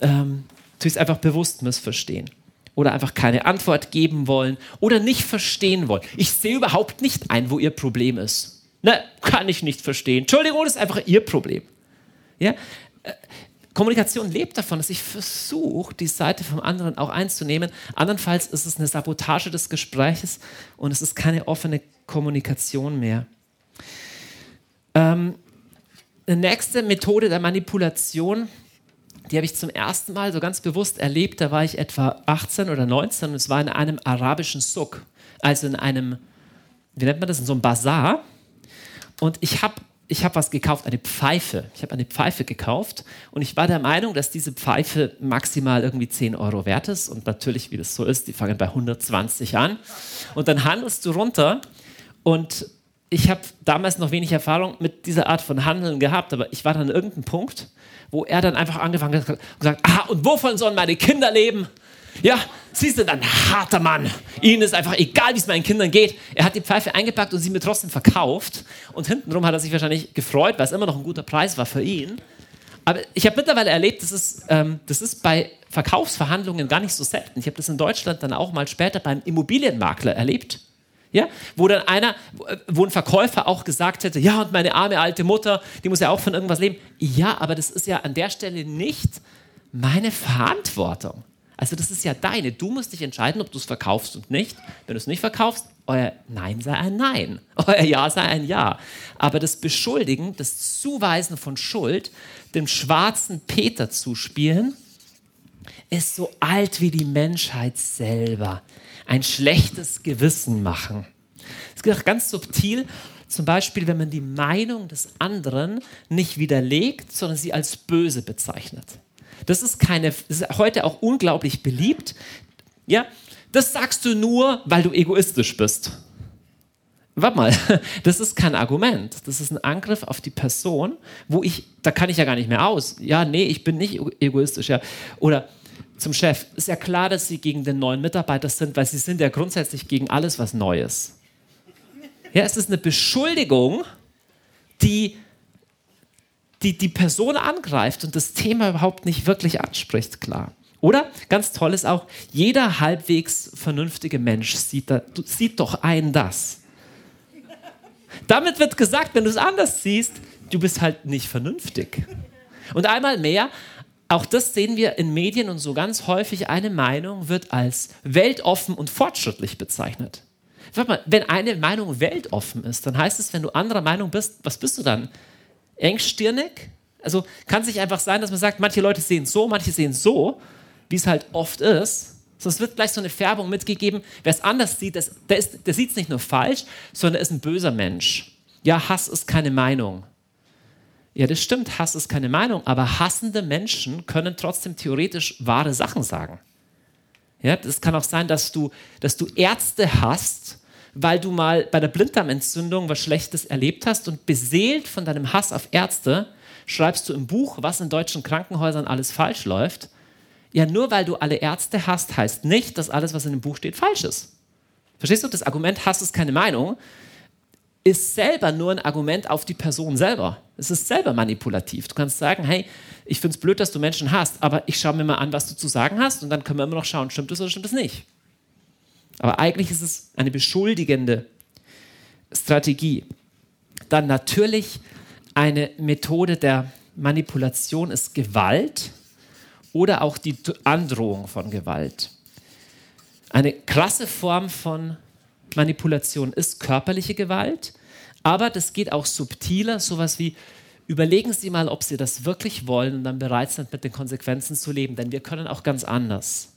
ähm, tue ich es einfach bewusst missverstehen. Oder einfach keine Antwort geben wollen oder nicht verstehen wollen. Ich sehe überhaupt nicht ein, wo ihr Problem ist. Ne, kann ich nicht verstehen. Entschuldigung, das ist einfach ihr Problem. Ja? Äh, Kommunikation lebt davon, dass ich versuche, die Seite vom anderen auch einzunehmen. Andernfalls ist es eine Sabotage des Gespräches und es ist keine offene Kommunikation mehr. Ähm, eine nächste Methode der Manipulation, die habe ich zum ersten Mal so ganz bewusst erlebt. Da war ich etwa 18 oder 19 und es war in einem arabischen Suk, also in einem, wie nennt man das, in so einem Bazar. Und ich habe ich habe was gekauft, eine Pfeife. Ich habe eine Pfeife gekauft und ich war der Meinung, dass diese Pfeife maximal irgendwie 10 Euro wert ist. Und natürlich, wie das so ist, die fangen bei 120 an. Und dann handelst du runter und ich habe damals noch wenig Erfahrung mit dieser Art von Handeln gehabt, aber ich war dann an irgendeinem Punkt, wo er dann einfach angefangen hat und gesagt, ah, und wovon sollen meine Kinder leben? Ja, Sie sind ein harter Mann. Ihnen ist einfach egal, wie es meinen Kindern geht. Er hat die Pfeife eingepackt und sie mir trotzdem verkauft. Und hintenrum hat er sich wahrscheinlich gefreut, weil es immer noch ein guter Preis war für ihn. Aber ich habe mittlerweile erlebt, das ist, ähm, das ist bei Verkaufsverhandlungen gar nicht so selten. Ich habe das in Deutschland dann auch mal später beim Immobilienmakler erlebt. Ja, wo dann einer, wo ein Verkäufer auch gesagt hätte, ja, und meine arme alte Mutter, die muss ja auch von irgendwas leben. Ja, aber das ist ja an der Stelle nicht meine Verantwortung. Also das ist ja deine. Du musst dich entscheiden, ob du es verkaufst und nicht. Wenn du es nicht verkaufst, euer Nein sei ein Nein, euer Ja sei ein Ja. Aber das Beschuldigen, das Zuweisen von Schuld, dem schwarzen Peter zuspielen, ist so alt wie die Menschheit selber. Ein schlechtes Gewissen machen. Es geht auch ganz subtil, zum Beispiel, wenn man die Meinung des anderen nicht widerlegt, sondern sie als böse bezeichnet. Das ist keine, ist heute auch unglaublich beliebt. Ja, das sagst du nur, weil du egoistisch bist. Warte mal, das ist kein Argument. Das ist ein Angriff auf die Person, wo ich, da kann ich ja gar nicht mehr aus. Ja, nee, ich bin nicht egoistisch. Ja. Oder zum Chef, ist ja klar, dass Sie gegen den neuen Mitarbeiter sind, weil Sie sind ja grundsätzlich gegen alles, was neu ist. Ja, es ist eine Beschuldigung, die die die Person angreift und das Thema überhaupt nicht wirklich anspricht, klar. Oder, ganz toll ist auch, jeder halbwegs vernünftige Mensch sieht, da, sieht doch ein das. Damit wird gesagt, wenn du es anders siehst, du bist halt nicht vernünftig. Und einmal mehr, auch das sehen wir in Medien und so ganz häufig, eine Meinung wird als weltoffen und fortschrittlich bezeichnet. Warte mal, wenn eine Meinung weltoffen ist, dann heißt es, wenn du anderer Meinung bist, was bist du dann? engstirnig. Also kann es nicht einfach sein, dass man sagt, manche Leute sehen so, manche sehen so, wie es halt oft ist. Sonst wird gleich so eine Färbung mitgegeben. Wer es anders sieht, das, der, der sieht es nicht nur falsch, sondern er ist ein böser Mensch. Ja, Hass ist keine Meinung. Ja, das stimmt, Hass ist keine Meinung, aber hassende Menschen können trotzdem theoretisch wahre Sachen sagen. Ja, das kann auch sein, dass du, dass du Ärzte hast, weil du mal bei der Blinddarmentzündung was Schlechtes erlebt hast und beseelt von deinem Hass auf Ärzte schreibst du im Buch, was in deutschen Krankenhäusern alles falsch läuft. Ja, nur weil du alle Ärzte hast, heißt nicht, dass alles, was in dem Buch steht, falsch ist. Verstehst du? Das Argument Hass ist keine Meinung, ist selber nur ein Argument auf die Person selber. Es ist selber manipulativ. Du kannst sagen, hey, ich finde es blöd, dass du Menschen hast, aber ich schaue mir mal an, was du zu sagen hast und dann können wir immer noch schauen, stimmt das oder stimmt das nicht. Aber eigentlich ist es eine beschuldigende Strategie. Dann natürlich eine Methode der Manipulation ist Gewalt oder auch die Androhung von Gewalt. Eine krasse Form von Manipulation ist körperliche Gewalt, aber das geht auch subtiler, sowas wie überlegen Sie mal, ob Sie das wirklich wollen und dann bereit sind, mit den Konsequenzen zu leben, denn wir können auch ganz anders.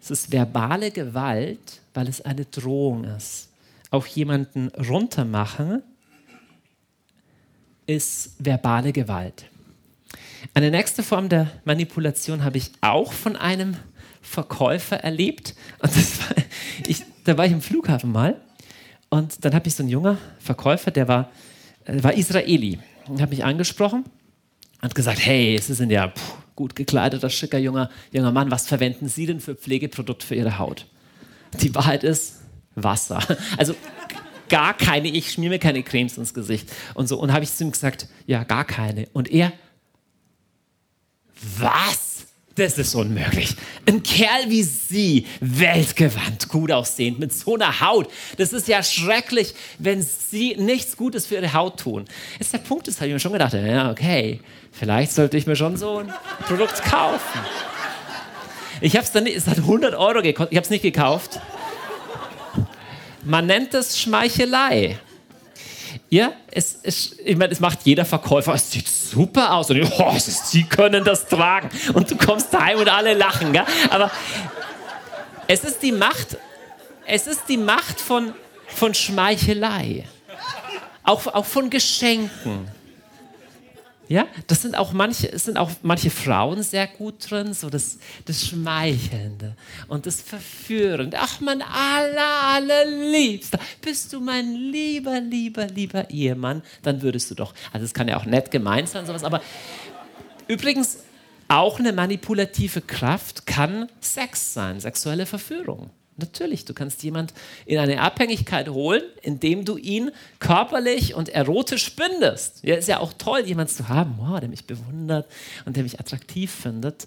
Es ist verbale Gewalt, weil es eine Drohung ist. Auch jemanden runtermachen ist verbale Gewalt. Eine nächste Form der Manipulation habe ich auch von einem Verkäufer erlebt. Und war, ich, da war ich im Flughafen mal und dann habe ich so einen junger Verkäufer, der war, der war Israeli und hat mich angesprochen und gesagt, hey, Sie sind ja puh, gut gekleideter, schicker junger, junger Mann, was verwenden Sie denn für Pflegeprodukt für Ihre Haut? Die Wahrheit ist Wasser. Also gar keine, ich schmier mir keine Cremes ins Gesicht. Und so, und habe ich zu ihm gesagt, ja, gar keine. Und er, was? Das ist unmöglich. Ein Kerl wie Sie, weltgewandt, gut aussehend, mit so einer Haut. Das ist ja schrecklich, wenn Sie nichts Gutes für Ihre Haut tun. Jetzt der Punkt ist, habe ich mir schon gedacht, ja, okay, vielleicht sollte ich mir schon so ein Produkt kaufen. Ich habe es dann nicht, es hat 100 Euro gekostet, ich habe es nicht gekauft. Man nennt es Schmeichelei. Ja, es, es, ich meine, es macht jeder Verkäufer, es sieht super aus und oh, sie können das tragen und du kommst heim und alle lachen. Gell? Aber es ist die Macht, es ist die Macht von, von Schmeichelei. Auch, auch von Geschenken. Ja, das sind auch manche, sind auch manche Frauen sehr gut drin, so das, das Schmeichelnde und das Verführende. Ach, mein aller, allerliebster, bist du mein lieber, lieber, lieber Ehemann, dann würdest du doch, also es kann ja auch nett gemeint sein, sowas, aber übrigens auch eine manipulative Kraft kann Sex sein, sexuelle Verführung. Natürlich, du kannst jemand in eine Abhängigkeit holen, indem du ihn körperlich und erotisch bindest. Ja, ist ja auch toll, jemanden zu haben, wow, der mich bewundert und der mich attraktiv findet.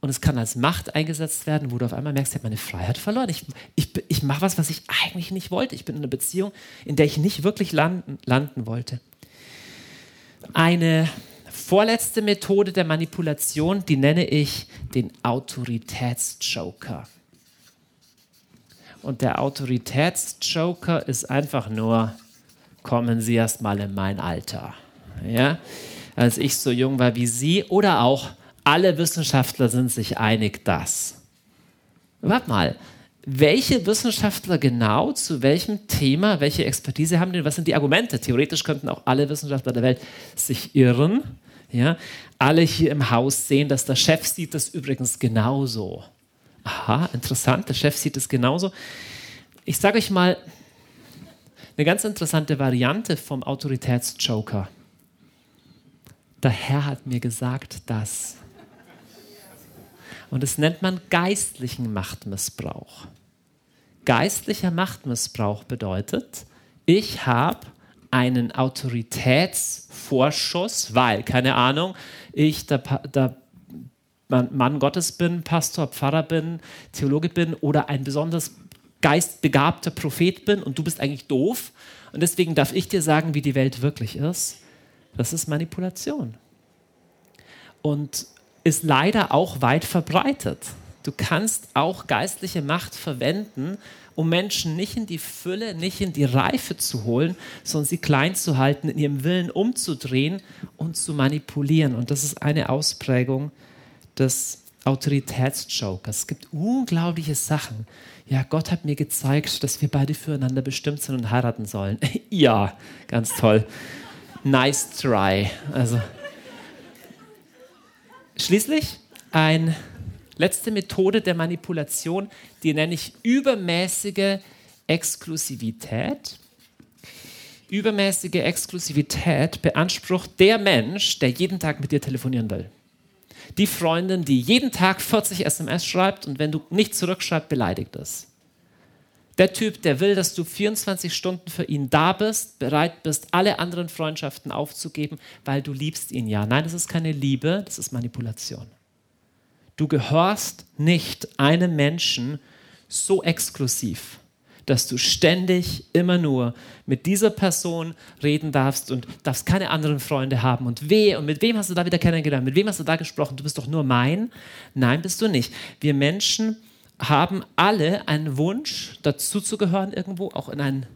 Und es kann als Macht eingesetzt werden, wo du auf einmal merkst, ich habe meine Freiheit verloren. Ich, ich, ich mache was, was ich eigentlich nicht wollte. Ich bin in einer Beziehung, in der ich nicht wirklich landen, landen wollte. Eine vorletzte Methode der Manipulation, die nenne ich den Autoritätsjoker. Und der Autoritätsjoker ist einfach nur, kommen Sie erst mal in mein Alter. Ja? Als ich so jung war wie Sie oder auch alle Wissenschaftler sind sich einig, dass. Warte mal, welche Wissenschaftler genau zu welchem Thema, welche Expertise haben denn, was sind die Argumente? Theoretisch könnten auch alle Wissenschaftler der Welt sich irren. Ja? Alle hier im Haus sehen, dass der Chef sieht das übrigens genauso aha, interessant, der Chef sieht es genauso. Ich sage euch mal eine ganz interessante Variante vom Autoritätsjoker. Der Herr hat mir gesagt, dass. Und das nennt man geistlichen Machtmissbrauch. Geistlicher Machtmissbrauch bedeutet, ich habe einen Autoritätsvorschuss, weil, keine Ahnung, ich der, der Mann Gottes bin, Pastor, Pfarrer bin, Theologe bin oder ein besonders geistbegabter Prophet bin und du bist eigentlich doof und deswegen darf ich dir sagen, wie die Welt wirklich ist, das ist Manipulation. Und ist leider auch weit verbreitet. Du kannst auch geistliche Macht verwenden, um Menschen nicht in die Fülle, nicht in die Reife zu holen, sondern sie klein zu halten, in ihrem Willen umzudrehen und zu manipulieren. Und das ist eine Ausprägung des Autoritätsjokers. Es gibt unglaubliche Sachen. Ja, Gott hat mir gezeigt, dass wir beide füreinander bestimmt sind und heiraten sollen. ja, ganz toll. Nice try. Also schließlich eine letzte Methode der Manipulation, die nenne ich übermäßige Exklusivität. Übermäßige Exklusivität beansprucht der Mensch, der jeden Tag mit dir telefonieren will die Freundin, die jeden Tag 40 SMS schreibt und wenn du nicht zurückschreibst, beleidigt ist. Der Typ, der will, dass du 24 Stunden für ihn da bist, bereit bist, alle anderen Freundschaften aufzugeben, weil du liebst ihn ja. Nein, das ist keine Liebe, das ist Manipulation. Du gehörst nicht einem Menschen so exklusiv dass du ständig immer nur mit dieser Person reden darfst und darfst keine anderen Freunde haben. Und weh, und mit wem hast du da wieder kennengelernt? Mit wem hast du da gesprochen? Du bist doch nur mein? Nein, bist du nicht. Wir Menschen haben alle einen Wunsch, dazu zu gehören irgendwo, auch in einen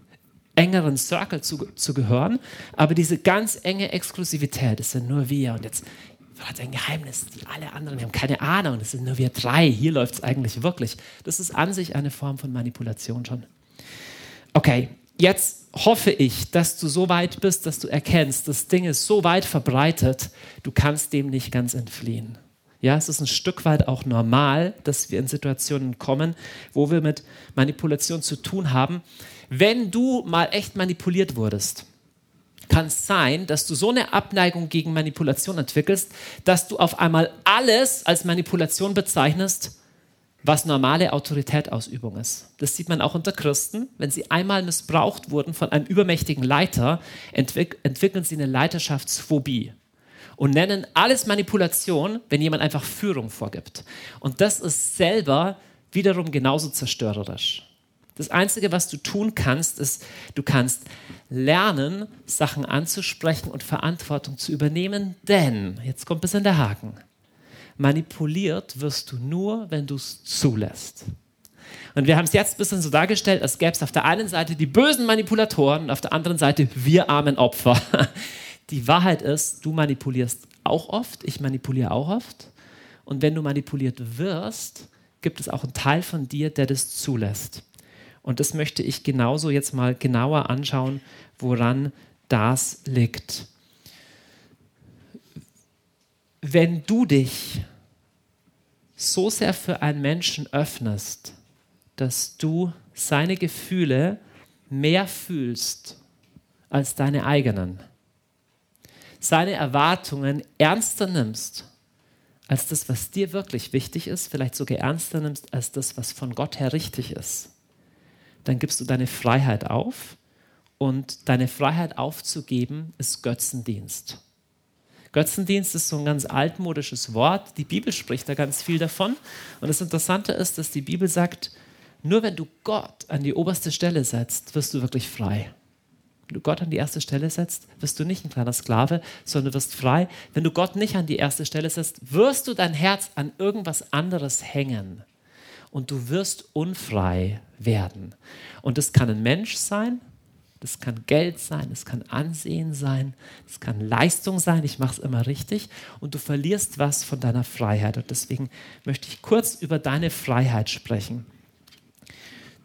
engeren Circle zu, zu gehören. Aber diese ganz enge Exklusivität, das sind nur wir. Und jetzt, hat ein Geheimnis, die alle anderen, wir haben keine Ahnung, das sind nur wir drei, hier läuft es eigentlich wirklich. Das ist an sich eine Form von Manipulation schon. Okay, jetzt hoffe ich, dass du so weit bist, dass du erkennst, das Ding ist so weit verbreitet, du kannst dem nicht ganz entfliehen. Ja, es ist ein Stück weit auch normal, dass wir in Situationen kommen, wo wir mit Manipulation zu tun haben. Wenn du mal echt manipuliert wurdest, kann es sein, dass du so eine Abneigung gegen Manipulation entwickelst, dass du auf einmal alles als Manipulation bezeichnest, was normale Autoritätausübung ist. Das sieht man auch unter Christen. Wenn sie einmal missbraucht wurden von einem übermächtigen Leiter, entwick entwickeln sie eine Leiterschaftsphobie und nennen alles Manipulation, wenn jemand einfach Führung vorgibt. Und das ist selber wiederum genauso zerstörerisch. Das Einzige, was du tun kannst, ist, du kannst lernen, Sachen anzusprechen und Verantwortung zu übernehmen, denn, jetzt kommt bis in der Haken, manipuliert wirst du nur, wenn du es zulässt. Und wir haben es jetzt ein bisschen so dargestellt, als gäbe es auf der einen Seite die bösen Manipulatoren und auf der anderen Seite wir armen Opfer. Die Wahrheit ist, du manipulierst auch oft, ich manipuliere auch oft. Und wenn du manipuliert wirst, gibt es auch einen Teil von dir, der das zulässt. Und das möchte ich genauso jetzt mal genauer anschauen, woran das liegt. Wenn du dich so sehr für einen Menschen öffnest, dass du seine Gefühle mehr fühlst als deine eigenen, seine Erwartungen ernster nimmst als das, was dir wirklich wichtig ist, vielleicht sogar ernster nimmst als das, was von Gott her richtig ist, dann gibst du deine Freiheit auf und deine Freiheit aufzugeben ist Götzendienst. Götzendienst ist so ein ganz altmodisches Wort. Die Bibel spricht da ganz viel davon. Und das Interessante ist, dass die Bibel sagt, nur wenn du Gott an die oberste Stelle setzt, wirst du wirklich frei. Wenn du Gott an die erste Stelle setzt, wirst du nicht ein kleiner Sklave, sondern du wirst frei. Wenn du Gott nicht an die erste Stelle setzt, wirst du dein Herz an irgendwas anderes hängen. Und du wirst unfrei werden. Und das kann ein Mensch sein, das kann Geld sein, das kann Ansehen sein, das kann Leistung sein, ich mache es immer richtig. Und du verlierst was von deiner Freiheit. Und deswegen möchte ich kurz über deine Freiheit sprechen.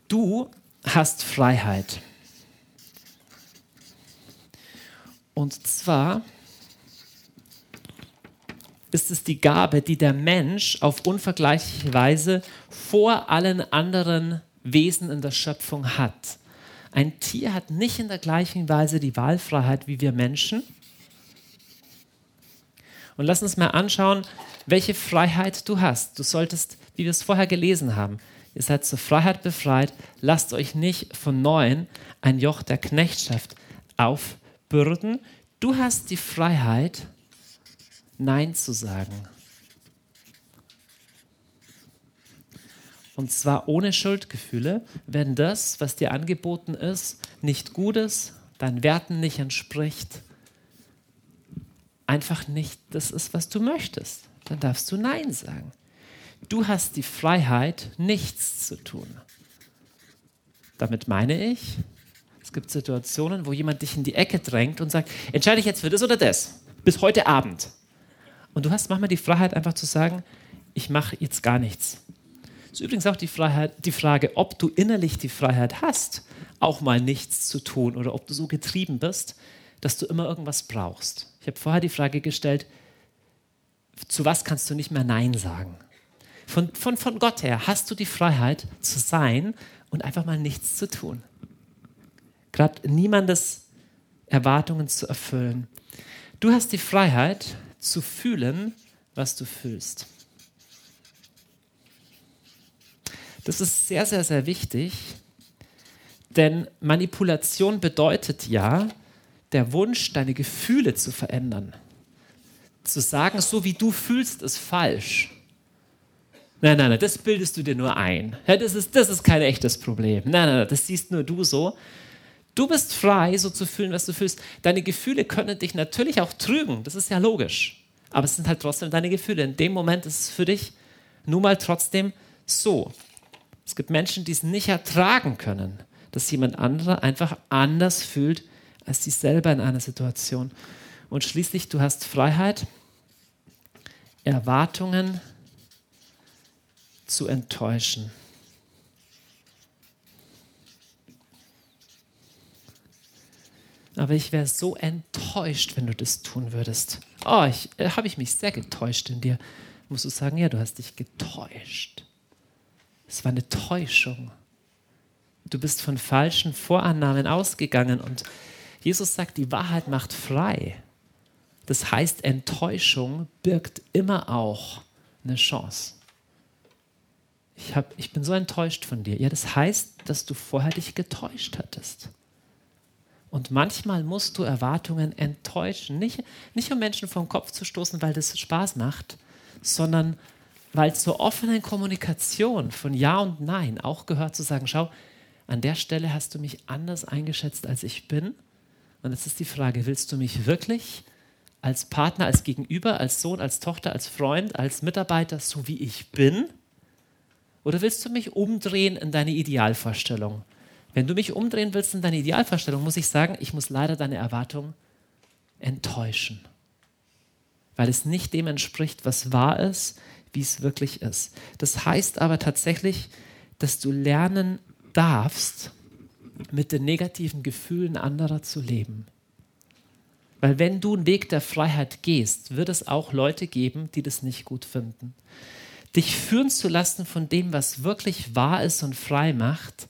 Du hast Freiheit. Und zwar ist es die Gabe, die der Mensch auf unvergleichliche Weise vor allen anderen Wesen in der Schöpfung hat. Ein Tier hat nicht in der gleichen Weise die Wahlfreiheit wie wir Menschen. Und lass uns mal anschauen, welche Freiheit du hast. Du solltest, wie wir es vorher gelesen haben, ihr seid zur Freiheit befreit, lasst euch nicht von neuem ein Joch der Knechtschaft auf Bürden. Du hast die Freiheit, Nein zu sagen. Und zwar ohne Schuldgefühle, wenn das, was dir angeboten ist, nicht gut ist, deinen Werten nicht entspricht, einfach nicht das ist, was du möchtest. Dann darfst du Nein sagen. Du hast die Freiheit, nichts zu tun. Damit meine ich, es gibt Situationen, wo jemand dich in die Ecke drängt und sagt, entscheide ich jetzt für das oder das, bis heute Abend. Und du hast manchmal die Freiheit, einfach zu sagen, ich mache jetzt gar nichts. Ist übrigens auch die, Freiheit, die Frage, ob du innerlich die Freiheit hast, auch mal nichts zu tun oder ob du so getrieben bist, dass du immer irgendwas brauchst. Ich habe vorher die Frage gestellt, zu was kannst du nicht mehr Nein sagen? Von, von, von Gott her hast du die Freiheit zu sein und einfach mal nichts zu tun gerade niemandes Erwartungen zu erfüllen. Du hast die Freiheit zu fühlen, was du fühlst. Das ist sehr, sehr, sehr wichtig, denn Manipulation bedeutet ja der Wunsch, deine Gefühle zu verändern. Zu sagen, so wie du fühlst, ist falsch. Nein, nein, nein, das bildest du dir nur ein. Das, ist, das ist kein echtes Problem. Nein, nein, nein, das siehst nur du so. Du bist frei, so zu fühlen, was du fühlst. Deine Gefühle können dich natürlich auch trügen, das ist ja logisch. Aber es sind halt trotzdem deine Gefühle. In dem Moment ist es für dich nun mal trotzdem so. Es gibt Menschen, die es nicht ertragen können, dass jemand anderer einfach anders fühlt als sie selber in einer Situation. Und schließlich, du hast Freiheit, Erwartungen zu enttäuschen. Aber ich wäre so enttäuscht, wenn du das tun würdest. Oh, äh, habe ich mich sehr getäuscht in dir. Musst du sagen, ja, du hast dich getäuscht. Es war eine Täuschung. Du bist von falschen Vorannahmen ausgegangen und Jesus sagt, die Wahrheit macht frei. Das heißt, Enttäuschung birgt immer auch eine Chance. Ich, hab, ich bin so enttäuscht von dir. Ja, das heißt, dass du vorher dich getäuscht hattest. Und manchmal musst du Erwartungen enttäuschen. Nicht, nicht um Menschen vom Kopf zu stoßen, weil das Spaß macht, sondern weil zur offenen Kommunikation von Ja und Nein auch gehört zu sagen, schau, an der Stelle hast du mich anders eingeschätzt, als ich bin. Und jetzt ist die Frage, willst du mich wirklich als Partner, als Gegenüber, als Sohn, als Tochter, als Freund, als Mitarbeiter, so wie ich bin? Oder willst du mich umdrehen in deine Idealvorstellung? Wenn du mich umdrehen willst in deine Idealvorstellung, muss ich sagen, ich muss leider deine Erwartung enttäuschen. Weil es nicht dem entspricht, was wahr ist, wie es wirklich ist. Das heißt aber tatsächlich, dass du lernen darfst, mit den negativen Gefühlen anderer zu leben. Weil wenn du einen Weg der Freiheit gehst, wird es auch Leute geben, die das nicht gut finden. Dich führen zu lassen von dem, was wirklich wahr ist und frei macht,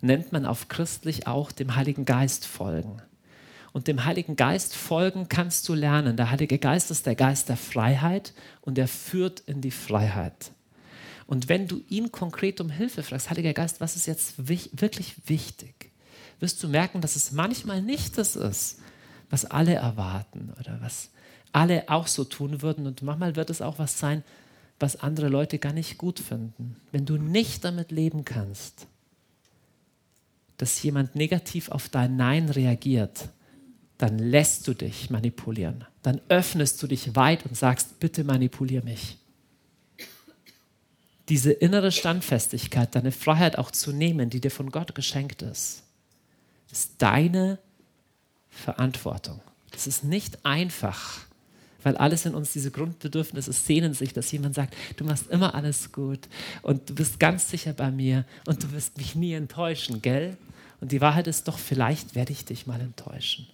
nennt man auf christlich auch dem Heiligen Geist folgen. Und dem Heiligen Geist folgen kannst du lernen. Der Heilige Geist ist der Geist der Freiheit und er führt in die Freiheit. Und wenn du ihn konkret um Hilfe fragst, Heiliger Geist, was ist jetzt wirklich wichtig, wirst du merken, dass es manchmal nicht das ist, was alle erwarten oder was alle auch so tun würden. Und manchmal wird es auch was sein, was andere Leute gar nicht gut finden. Wenn du nicht damit leben kannst, dass jemand negativ auf dein Nein reagiert, dann lässt du dich manipulieren. Dann öffnest du dich weit und sagst, bitte manipulier mich. Diese innere Standfestigkeit, deine Freiheit auch zu nehmen, die dir von Gott geschenkt ist, ist deine Verantwortung. Das ist nicht einfach, weil alles in uns, diese Grundbedürfnisse sehnen sich, dass jemand sagt, du machst immer alles gut und du bist ganz sicher bei mir und du wirst mich nie enttäuschen, gell? Und die Wahrheit ist doch, vielleicht werde ich dich mal enttäuschen.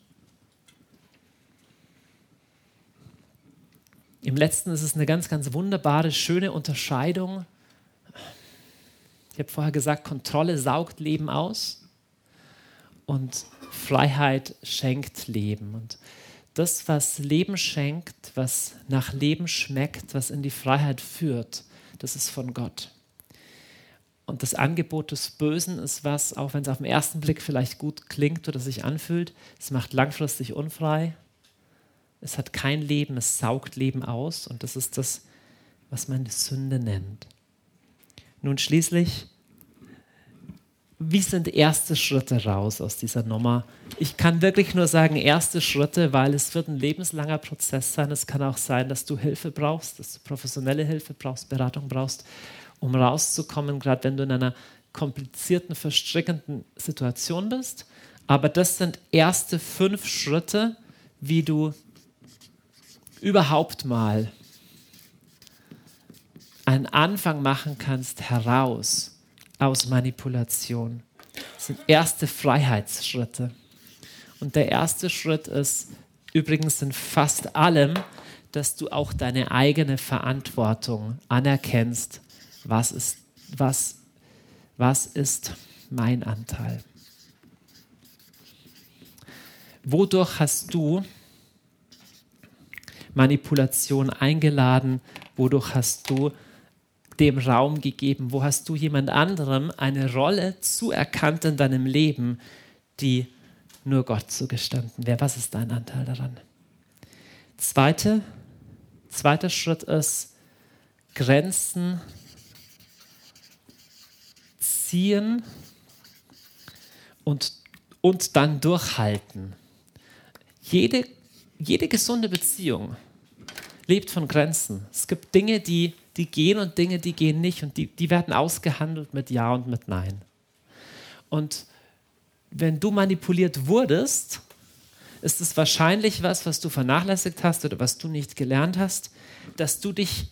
Im letzten ist es eine ganz, ganz wunderbare, schöne Unterscheidung. Ich habe vorher gesagt, Kontrolle saugt Leben aus und Freiheit schenkt Leben. Und das, was Leben schenkt, was nach Leben schmeckt, was in die Freiheit führt, das ist von Gott. Und das Angebot des Bösen ist was, auch wenn es auf den ersten Blick vielleicht gut klingt oder sich anfühlt, es macht langfristig unfrei. Es hat kein Leben, es saugt Leben aus und das ist das, was man Sünde nennt. Nun schließlich wie sind erste Schritte raus aus dieser Nummer? Ich kann wirklich nur sagen, erste Schritte, weil es wird ein lebenslanger Prozess sein. Es kann auch sein, dass du Hilfe brauchst, dass du professionelle Hilfe brauchst, Beratung brauchst, um rauszukommen, gerade wenn du in einer komplizierten, verstrickenden Situation bist. Aber das sind erste fünf Schritte, wie du überhaupt mal einen Anfang machen kannst heraus aus Manipulation. Das sind erste Freiheitsschritte. Und der erste Schritt ist übrigens in fast allem, dass du auch deine eigene Verantwortung anerkennst. Was ist, was, was ist mein Anteil? Wodurch hast du Manipulation eingeladen? Wodurch hast du dem Raum gegeben? Wo hast du jemand anderem eine Rolle zuerkannt in deinem Leben, die nur Gott zugestanden wäre? Was ist dein Anteil daran? Zweite, zweiter Schritt ist Grenzen ziehen und, und dann durchhalten. Jede, jede gesunde Beziehung lebt von Grenzen. Es gibt Dinge, die die gehen und Dinge, die gehen nicht. Und die, die werden ausgehandelt mit Ja und mit Nein. Und wenn du manipuliert wurdest, ist es wahrscheinlich was, was du vernachlässigt hast oder was du nicht gelernt hast, dass du dich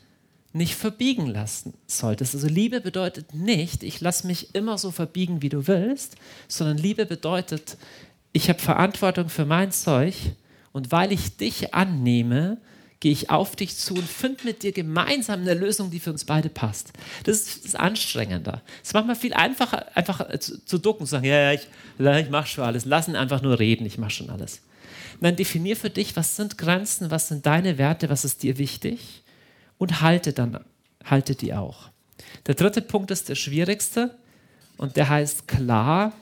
nicht verbiegen lassen solltest. Also Liebe bedeutet nicht, ich lasse mich immer so verbiegen, wie du willst, sondern Liebe bedeutet, ich habe Verantwortung für mein Zeug und weil ich dich annehme, gehe ich auf dich zu und finde mit dir gemeinsam eine Lösung, die für uns beide passt. Das ist, das anstrengender. Es ist manchmal viel einfacher, einfach zu, zu ducken zu sagen, ja, ja, ich, ich mache schon alles. Lass ihn einfach nur reden, ich mache schon alles. Nein, definier für dich, was sind Grenzen, was sind deine Werte, was ist dir wichtig und halte dann, halte die auch. Der dritte Punkt ist der schwierigste und der heißt klar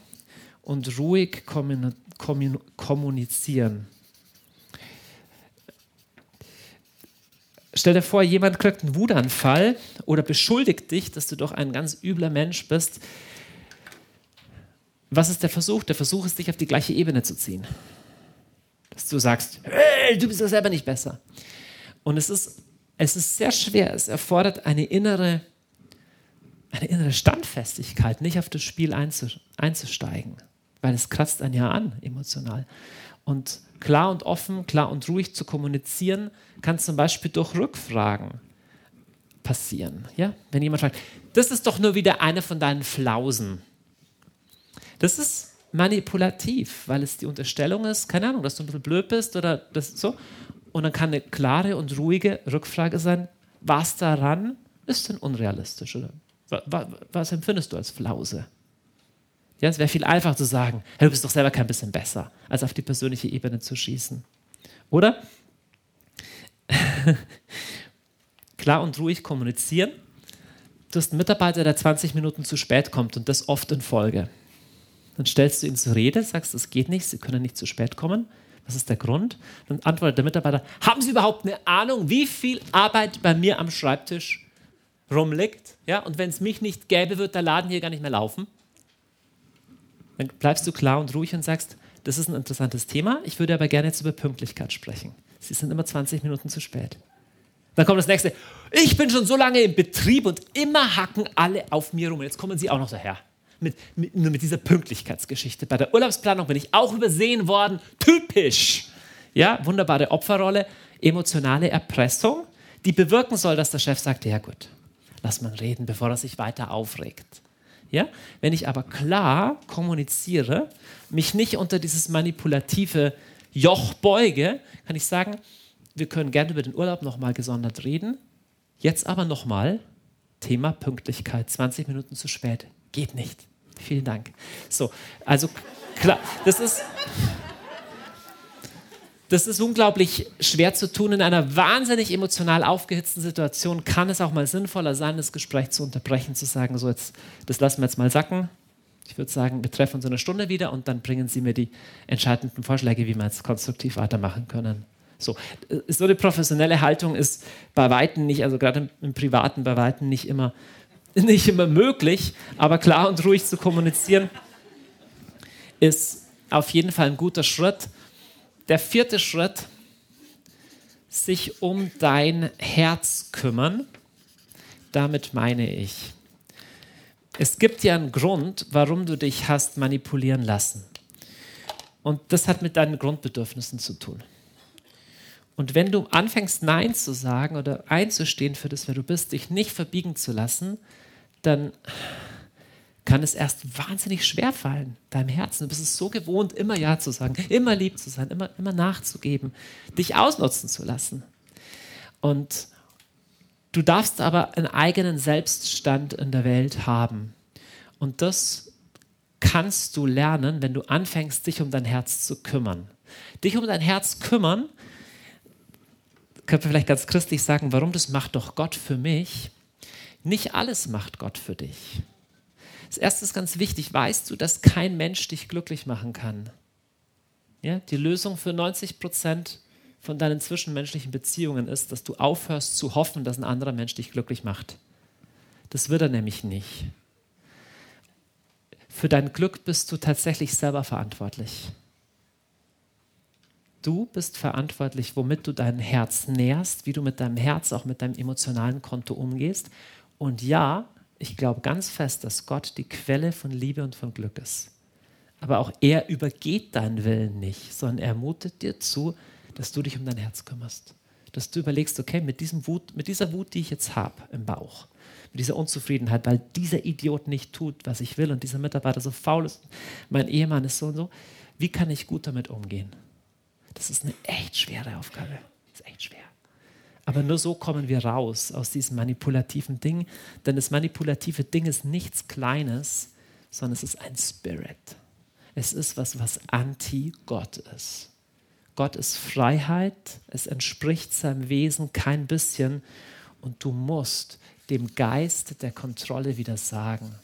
und ruhig kommunizieren. Stell dir vor, jemand kriegt einen Wutanfall oder beschuldigt dich, dass du doch ein ganz übler Mensch bist. Was ist der Versuch? Der Versuch ist, dich auf die gleiche Ebene zu ziehen. Dass du sagst, hey, du bist ja selber nicht besser. Und es ist, es ist sehr schwer. Es erfordert eine innere, eine innere Standfestigkeit, nicht auf das Spiel einzusteigen, weil es kratzt einen ja an, emotional. Und klar und offen, klar und ruhig zu kommunizieren, kann zum Beispiel durch Rückfragen passieren. Ja? Wenn jemand fragt, das ist doch nur wieder eine von deinen Flausen. Das ist manipulativ, weil es die Unterstellung ist, keine Ahnung, dass du ein bisschen blöd bist oder das so. Und dann kann eine klare und ruhige Rückfrage sein, was daran ist denn unrealistisch? Oder was, was empfindest du als Flause? Ja, es wäre viel einfacher zu sagen, hey, du bist doch selber kein bisschen besser, als auf die persönliche Ebene zu schießen. Oder? Klar und ruhig kommunizieren. Du hast einen Mitarbeiter, der 20 Minuten zu spät kommt und das oft in Folge. Dann stellst du ihn zur Rede, sagst, es geht nicht, Sie können nicht zu spät kommen. Was ist der Grund? Dann antwortet der Mitarbeiter, haben Sie überhaupt eine Ahnung, wie viel Arbeit bei mir am Schreibtisch rumliegt? Ja, und wenn es mich nicht gäbe, wird der Laden hier gar nicht mehr laufen. Dann bleibst du klar und ruhig und sagst, das ist ein interessantes Thema, ich würde aber gerne jetzt über Pünktlichkeit sprechen. Sie sind immer 20 Minuten zu spät. Dann kommt das nächste, ich bin schon so lange im Betrieb und immer hacken alle auf mir rum. Jetzt kommen Sie auch noch daher mit, mit, mit dieser Pünktlichkeitsgeschichte. Bei der Urlaubsplanung bin ich auch übersehen worden. Typisch. Ja, wunderbare Opferrolle, emotionale Erpressung, die bewirken soll, dass der Chef sagt, ja gut, lass man reden, bevor er sich weiter aufregt. Ja? Wenn ich aber klar kommuniziere, mich nicht unter dieses manipulative Joch beuge, kann ich sagen, wir können gerne über den Urlaub nochmal gesondert reden. Jetzt aber nochmal Thema Pünktlichkeit, 20 Minuten zu spät. Geht nicht. Vielen Dank. So, also klar, das ist, das ist unglaublich schwer zu tun. In einer wahnsinnig emotional aufgehitzten Situation kann es auch mal sinnvoller sein, das Gespräch zu unterbrechen, zu sagen, so jetzt, das lassen wir jetzt mal sacken. Ich würde sagen, wir treffen uns in einer Stunde wieder und dann bringen Sie mir die entscheidenden Vorschläge, wie wir jetzt konstruktiv weitermachen können. So, so eine professionelle Haltung ist bei Weitem nicht, also gerade im, im Privaten bei Weitem nicht immer nicht immer möglich, aber klar und ruhig zu kommunizieren ist auf jeden Fall ein guter Schritt. Der vierte Schritt, sich um dein Herz kümmern. Damit meine ich, es gibt ja einen Grund, warum du dich hast manipulieren lassen. Und das hat mit deinen Grundbedürfnissen zu tun. Und wenn du anfängst, Nein zu sagen oder einzustehen für das, wer du bist, dich nicht verbiegen zu lassen, dann kann es erst wahnsinnig schwer fallen, deinem Herzen. Du bist es so gewohnt, immer Ja zu sagen, immer lieb zu sein, immer, immer nachzugeben, dich ausnutzen zu lassen. Und du darfst aber einen eigenen Selbststand in der Welt haben. Und das kannst du lernen, wenn du anfängst, dich um dein Herz zu kümmern. Dich um dein Herz kümmern, könnte man vielleicht ganz christlich sagen, warum das macht doch Gott für mich. Nicht alles macht Gott für dich. Das erste ist ganz wichtig. Weißt du, dass kein Mensch dich glücklich machen kann? Ja, die Lösung für 90 Prozent von deinen zwischenmenschlichen Beziehungen ist, dass du aufhörst zu hoffen, dass ein anderer Mensch dich glücklich macht. Das wird er nämlich nicht. Für dein Glück bist du tatsächlich selber verantwortlich. Du bist verantwortlich, womit du dein Herz nährst, wie du mit deinem Herz, auch mit deinem emotionalen Konto umgehst und ja, ich glaube ganz fest, dass Gott die Quelle von Liebe und von Glück ist. Aber auch er übergeht deinen Willen nicht, sondern er mutet dir zu, dass du dich um dein Herz kümmerst. Dass du überlegst, okay, mit, diesem Wut, mit dieser Wut, die ich jetzt habe im Bauch, mit dieser Unzufriedenheit, weil dieser Idiot nicht tut, was ich will und dieser Mitarbeiter so faul ist, mein Ehemann ist so und so, wie kann ich gut damit umgehen? Das ist eine echt schwere Aufgabe. Das ist echt schwer. Aber nur so kommen wir raus aus diesem manipulativen Ding. Denn das manipulative Ding ist nichts Kleines, sondern es ist ein Spirit. Es ist was, was anti-Gott ist. Gott ist Freiheit, es entspricht seinem Wesen kein bisschen und du musst dem Geist der Kontrolle wieder sagen.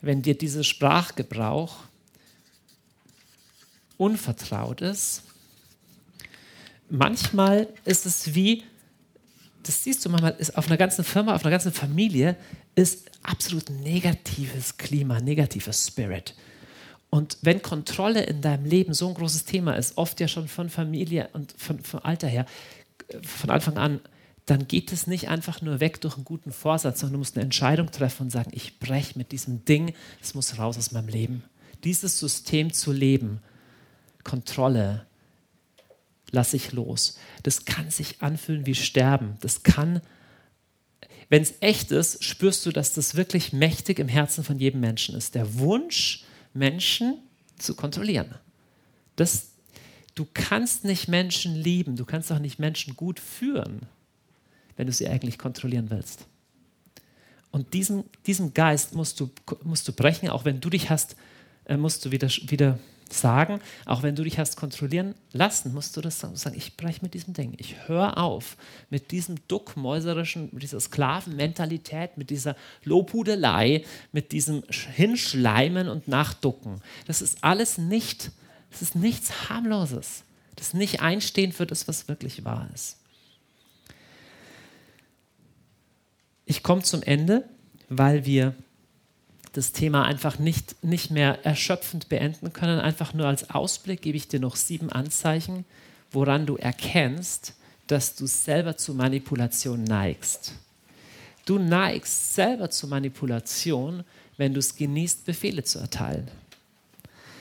Wenn dir dieser Sprachgebrauch unvertraut ist, manchmal ist es wie, das siehst du manchmal, ist auf einer ganzen Firma, auf einer ganzen Familie ist absolut negatives Klima, negativer Spirit. Und wenn Kontrolle in deinem Leben so ein großes Thema ist, oft ja schon von Familie und von, von Alter her, von Anfang an, dann geht es nicht einfach nur weg durch einen guten Vorsatz, sondern du musst eine Entscheidung treffen und sagen, ich breche mit diesem Ding, es muss raus aus meinem Leben. Dieses System zu leben, Kontrolle, lasse ich los. Das kann sich anfühlen wie Sterben. Das kann, wenn es echt ist, spürst du, dass das wirklich mächtig im Herzen von jedem Menschen ist. Der Wunsch, Menschen zu kontrollieren. Das, du kannst nicht Menschen lieben, du kannst auch nicht Menschen gut führen, wenn du sie eigentlich kontrollieren willst. Und diesen, diesen Geist musst du, musst du brechen, auch wenn du dich hast, äh, musst du wieder, wieder sagen, auch wenn du dich hast kontrollieren lassen, musst du das sagen, ich breche mit diesem Ding. Ich höre auf mit diesem duckmäuserischen, mit dieser Sklavenmentalität, mit dieser Lobhudelei, mit diesem Hinschleimen und Nachducken. Das ist alles nicht, das ist nichts harmloses. Das nicht einstehen für das, was wirklich wahr ist. Ich komme zum Ende, weil wir das Thema einfach nicht, nicht mehr erschöpfend beenden können. Einfach nur als Ausblick gebe ich dir noch sieben Anzeichen, woran du erkennst, dass du selber zu Manipulation neigst. Du neigst selber zu Manipulation, wenn du es genießt, Befehle zu erteilen.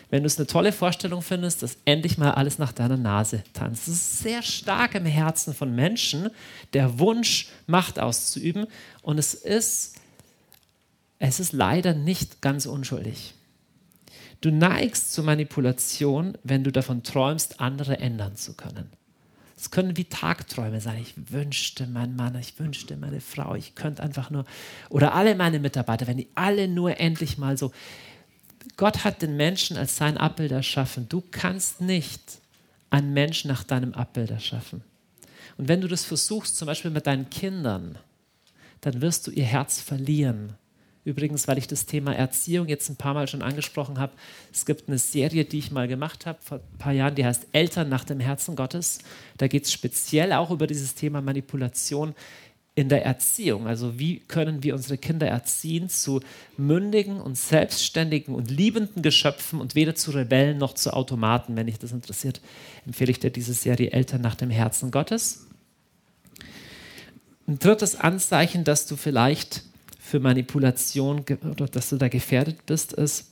Wenn du es eine tolle Vorstellung findest, dass endlich mal alles nach deiner Nase tanzt. Das ist sehr stark im Herzen von Menschen, der Wunsch, Macht auszuüben. Und es ist es ist leider nicht ganz unschuldig. Du neigst zur Manipulation, wenn du davon träumst, andere ändern zu können. Es können wie Tagträume sein. Ich wünschte, mein Mann, ich wünschte, meine Frau, ich könnte einfach nur, oder alle meine Mitarbeiter, wenn die alle nur endlich mal so. Gott hat den Menschen als sein Abbild erschaffen. Du kannst nicht einen Menschen nach deinem Abbild erschaffen. Und wenn du das versuchst, zum Beispiel mit deinen Kindern, dann wirst du ihr Herz verlieren Übrigens, weil ich das Thema Erziehung jetzt ein paar Mal schon angesprochen habe, es gibt eine Serie, die ich mal gemacht habe vor ein paar Jahren, die heißt Eltern nach dem Herzen Gottes. Da geht es speziell auch über dieses Thema Manipulation in der Erziehung. Also wie können wir unsere Kinder erziehen zu mündigen und selbstständigen und liebenden Geschöpfen und weder zu Rebellen noch zu Automaten. Wenn dich das interessiert, empfehle ich dir diese Serie Eltern nach dem Herzen Gottes. Ein drittes Anzeichen, dass du vielleicht für Manipulation oder dass du da gefährdet bist, ist,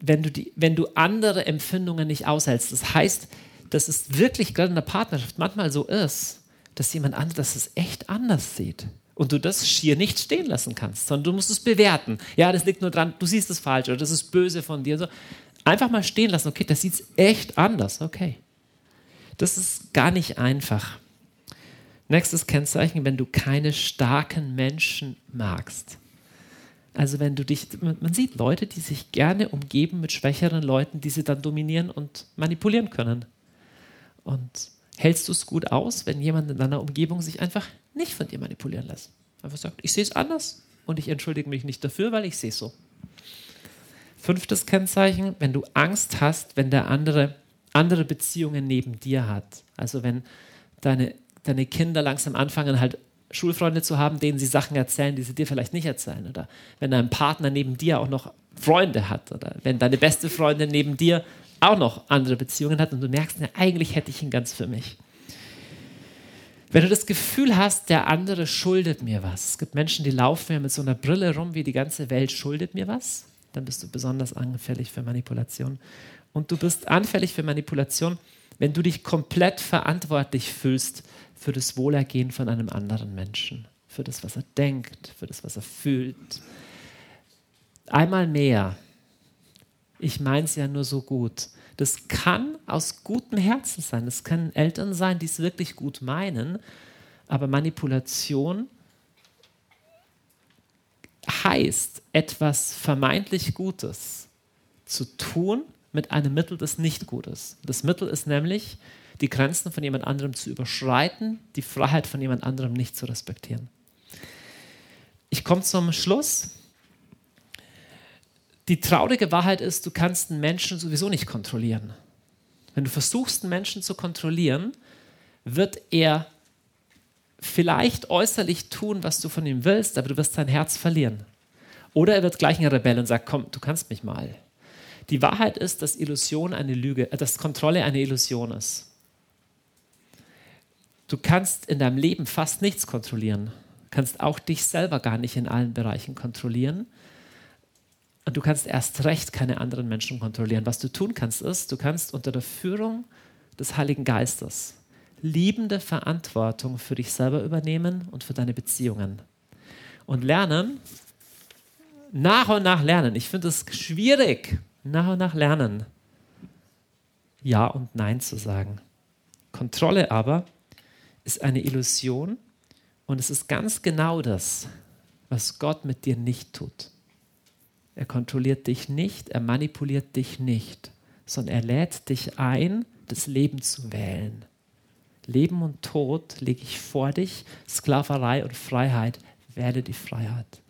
wenn du, die, wenn du andere Empfindungen nicht aushältst. Das heißt, dass es wirklich gerade in der Partnerschaft manchmal so ist, dass jemand anderes es echt anders sieht. Und du das schier nicht stehen lassen kannst, sondern du musst es bewerten. Ja, das liegt nur dran, du siehst es falsch oder das ist böse von dir. So, einfach mal stehen lassen, okay, das sieht echt anders, okay. Das ist gar nicht einfach. Nächstes Kennzeichen, wenn du keine starken Menschen magst. Also wenn du dich, man sieht Leute, die sich gerne umgeben mit schwächeren Leuten, die sie dann dominieren und manipulieren können. Und hältst du es gut aus, wenn jemand in deiner Umgebung sich einfach nicht von dir manipulieren lässt? Einfach sagt, ich sehe es anders und ich entschuldige mich nicht dafür, weil ich sehe es so. Fünftes Kennzeichen, wenn du Angst hast, wenn der andere andere Beziehungen neben dir hat. Also wenn deine deine Kinder langsam anfangen, halt Schulfreunde zu haben, denen sie Sachen erzählen, die sie dir vielleicht nicht erzählen. Oder wenn dein Partner neben dir auch noch Freunde hat. Oder wenn deine beste Freundin neben dir auch noch andere Beziehungen hat und du merkst, na, eigentlich hätte ich ihn ganz für mich. Wenn du das Gefühl hast, der andere schuldet mir was. Es gibt Menschen, die laufen ja mit so einer Brille rum, wie die ganze Welt schuldet mir was. Dann bist du besonders anfällig für Manipulation. Und du bist anfällig für Manipulation, wenn du dich komplett verantwortlich fühlst für das Wohlergehen von einem anderen Menschen, für das, was er denkt, für das, was er fühlt. Einmal mehr, ich meine es ja nur so gut. Das kann aus gutem Herzen sein. Das können Eltern sein, die es wirklich gut meinen. Aber Manipulation heißt, etwas vermeintlich Gutes zu tun mit einem Mittel, das nicht gut ist. Das Mittel ist nämlich, die Grenzen von jemand anderem zu überschreiten, die Freiheit von jemand anderem nicht zu respektieren. Ich komme zum Schluss. Die traurige Wahrheit ist, du kannst einen Menschen sowieso nicht kontrollieren. Wenn du versuchst, einen Menschen zu kontrollieren, wird er vielleicht äußerlich tun, was du von ihm willst, aber du wirst sein Herz verlieren. Oder er wird gleich ein Rebell und sagt, komm, du kannst mich mal. Die Wahrheit ist, dass Illusion eine Lüge, äh, dass Kontrolle eine Illusion ist. Du kannst in deinem Leben fast nichts kontrollieren. kannst auch dich selber gar nicht in allen Bereichen kontrollieren. Und du kannst erst recht keine anderen Menschen kontrollieren. Was du tun kannst, ist, du kannst unter der Führung des Heiligen Geistes liebende Verantwortung für dich selber übernehmen und für deine Beziehungen. und lernen, nach und nach lernen. Ich finde es schwierig, nach und nach lernen, Ja und Nein zu sagen. Kontrolle aber ist eine Illusion und es ist ganz genau das, was Gott mit dir nicht tut. Er kontrolliert dich nicht, er manipuliert dich nicht, sondern er lädt dich ein, das Leben zu wählen. Leben und Tod lege ich vor dich, Sklaverei und Freiheit, wähle die Freiheit.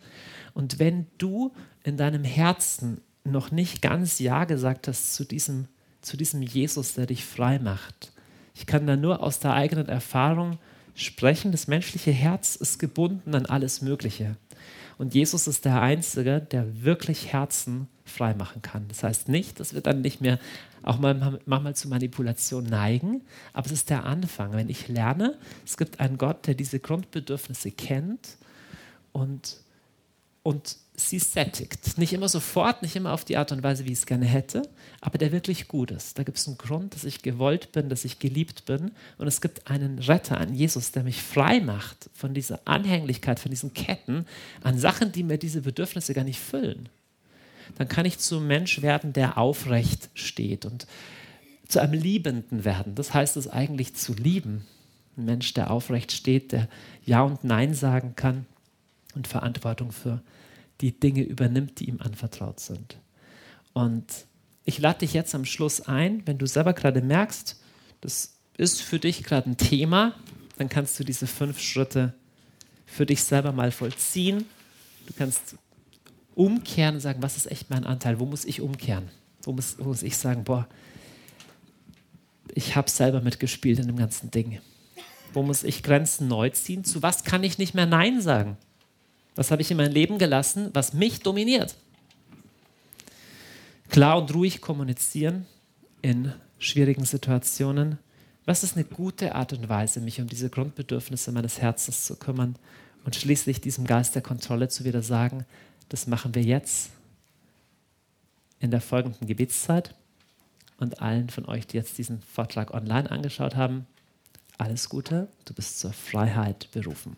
Und wenn du in deinem Herzen noch nicht ganz Ja gesagt hast zu diesem, zu diesem Jesus, der dich frei macht, ich kann da nur aus der eigenen Erfahrung sprechen, das menschliche Herz ist gebunden an alles Mögliche. Und Jesus ist der Einzige, der wirklich Herzen frei machen kann. Das heißt nicht, dass wir dann nicht mehr auch mal, manchmal zu Manipulation neigen, aber es ist der Anfang. Wenn ich lerne, es gibt einen Gott, der diese Grundbedürfnisse kennt und, und sie sättigt. Nicht immer sofort, nicht immer auf die Art und Weise, wie ich es gerne hätte, aber der wirklich gut ist. Da gibt es einen Grund, dass ich gewollt bin, dass ich geliebt bin. Und es gibt einen Retter, einen Jesus, der mich frei macht von dieser Anhänglichkeit, von diesen Ketten an Sachen, die mir diese Bedürfnisse gar nicht füllen. Dann kann ich zum Mensch werden, der aufrecht steht und zu einem Liebenden werden. Das heißt es eigentlich zu lieben. Ein Mensch, der aufrecht steht, der Ja und Nein sagen kann und Verantwortung für die Dinge übernimmt, die ihm anvertraut sind. Und ich lade dich jetzt am Schluss ein, wenn du selber gerade merkst, das ist für dich gerade ein Thema, dann kannst du diese fünf Schritte für dich selber mal vollziehen. Du kannst umkehren und sagen, was ist echt mein Anteil? Wo muss ich umkehren? Wo muss, wo muss ich sagen, boah, ich habe selber mitgespielt in dem ganzen Ding. Wo muss ich Grenzen neu ziehen? Zu was kann ich nicht mehr Nein sagen? Was habe ich in mein Leben gelassen, was mich dominiert? Klar und ruhig kommunizieren in schwierigen Situationen. Was ist eine gute Art und Weise, mich um diese Grundbedürfnisse meines Herzens zu kümmern und schließlich diesem Geist der Kontrolle zu wieder sagen, das machen wir jetzt in der folgenden Gebetszeit. Und allen von euch, die jetzt diesen Vortrag online angeschaut haben, alles Gute, du bist zur Freiheit berufen.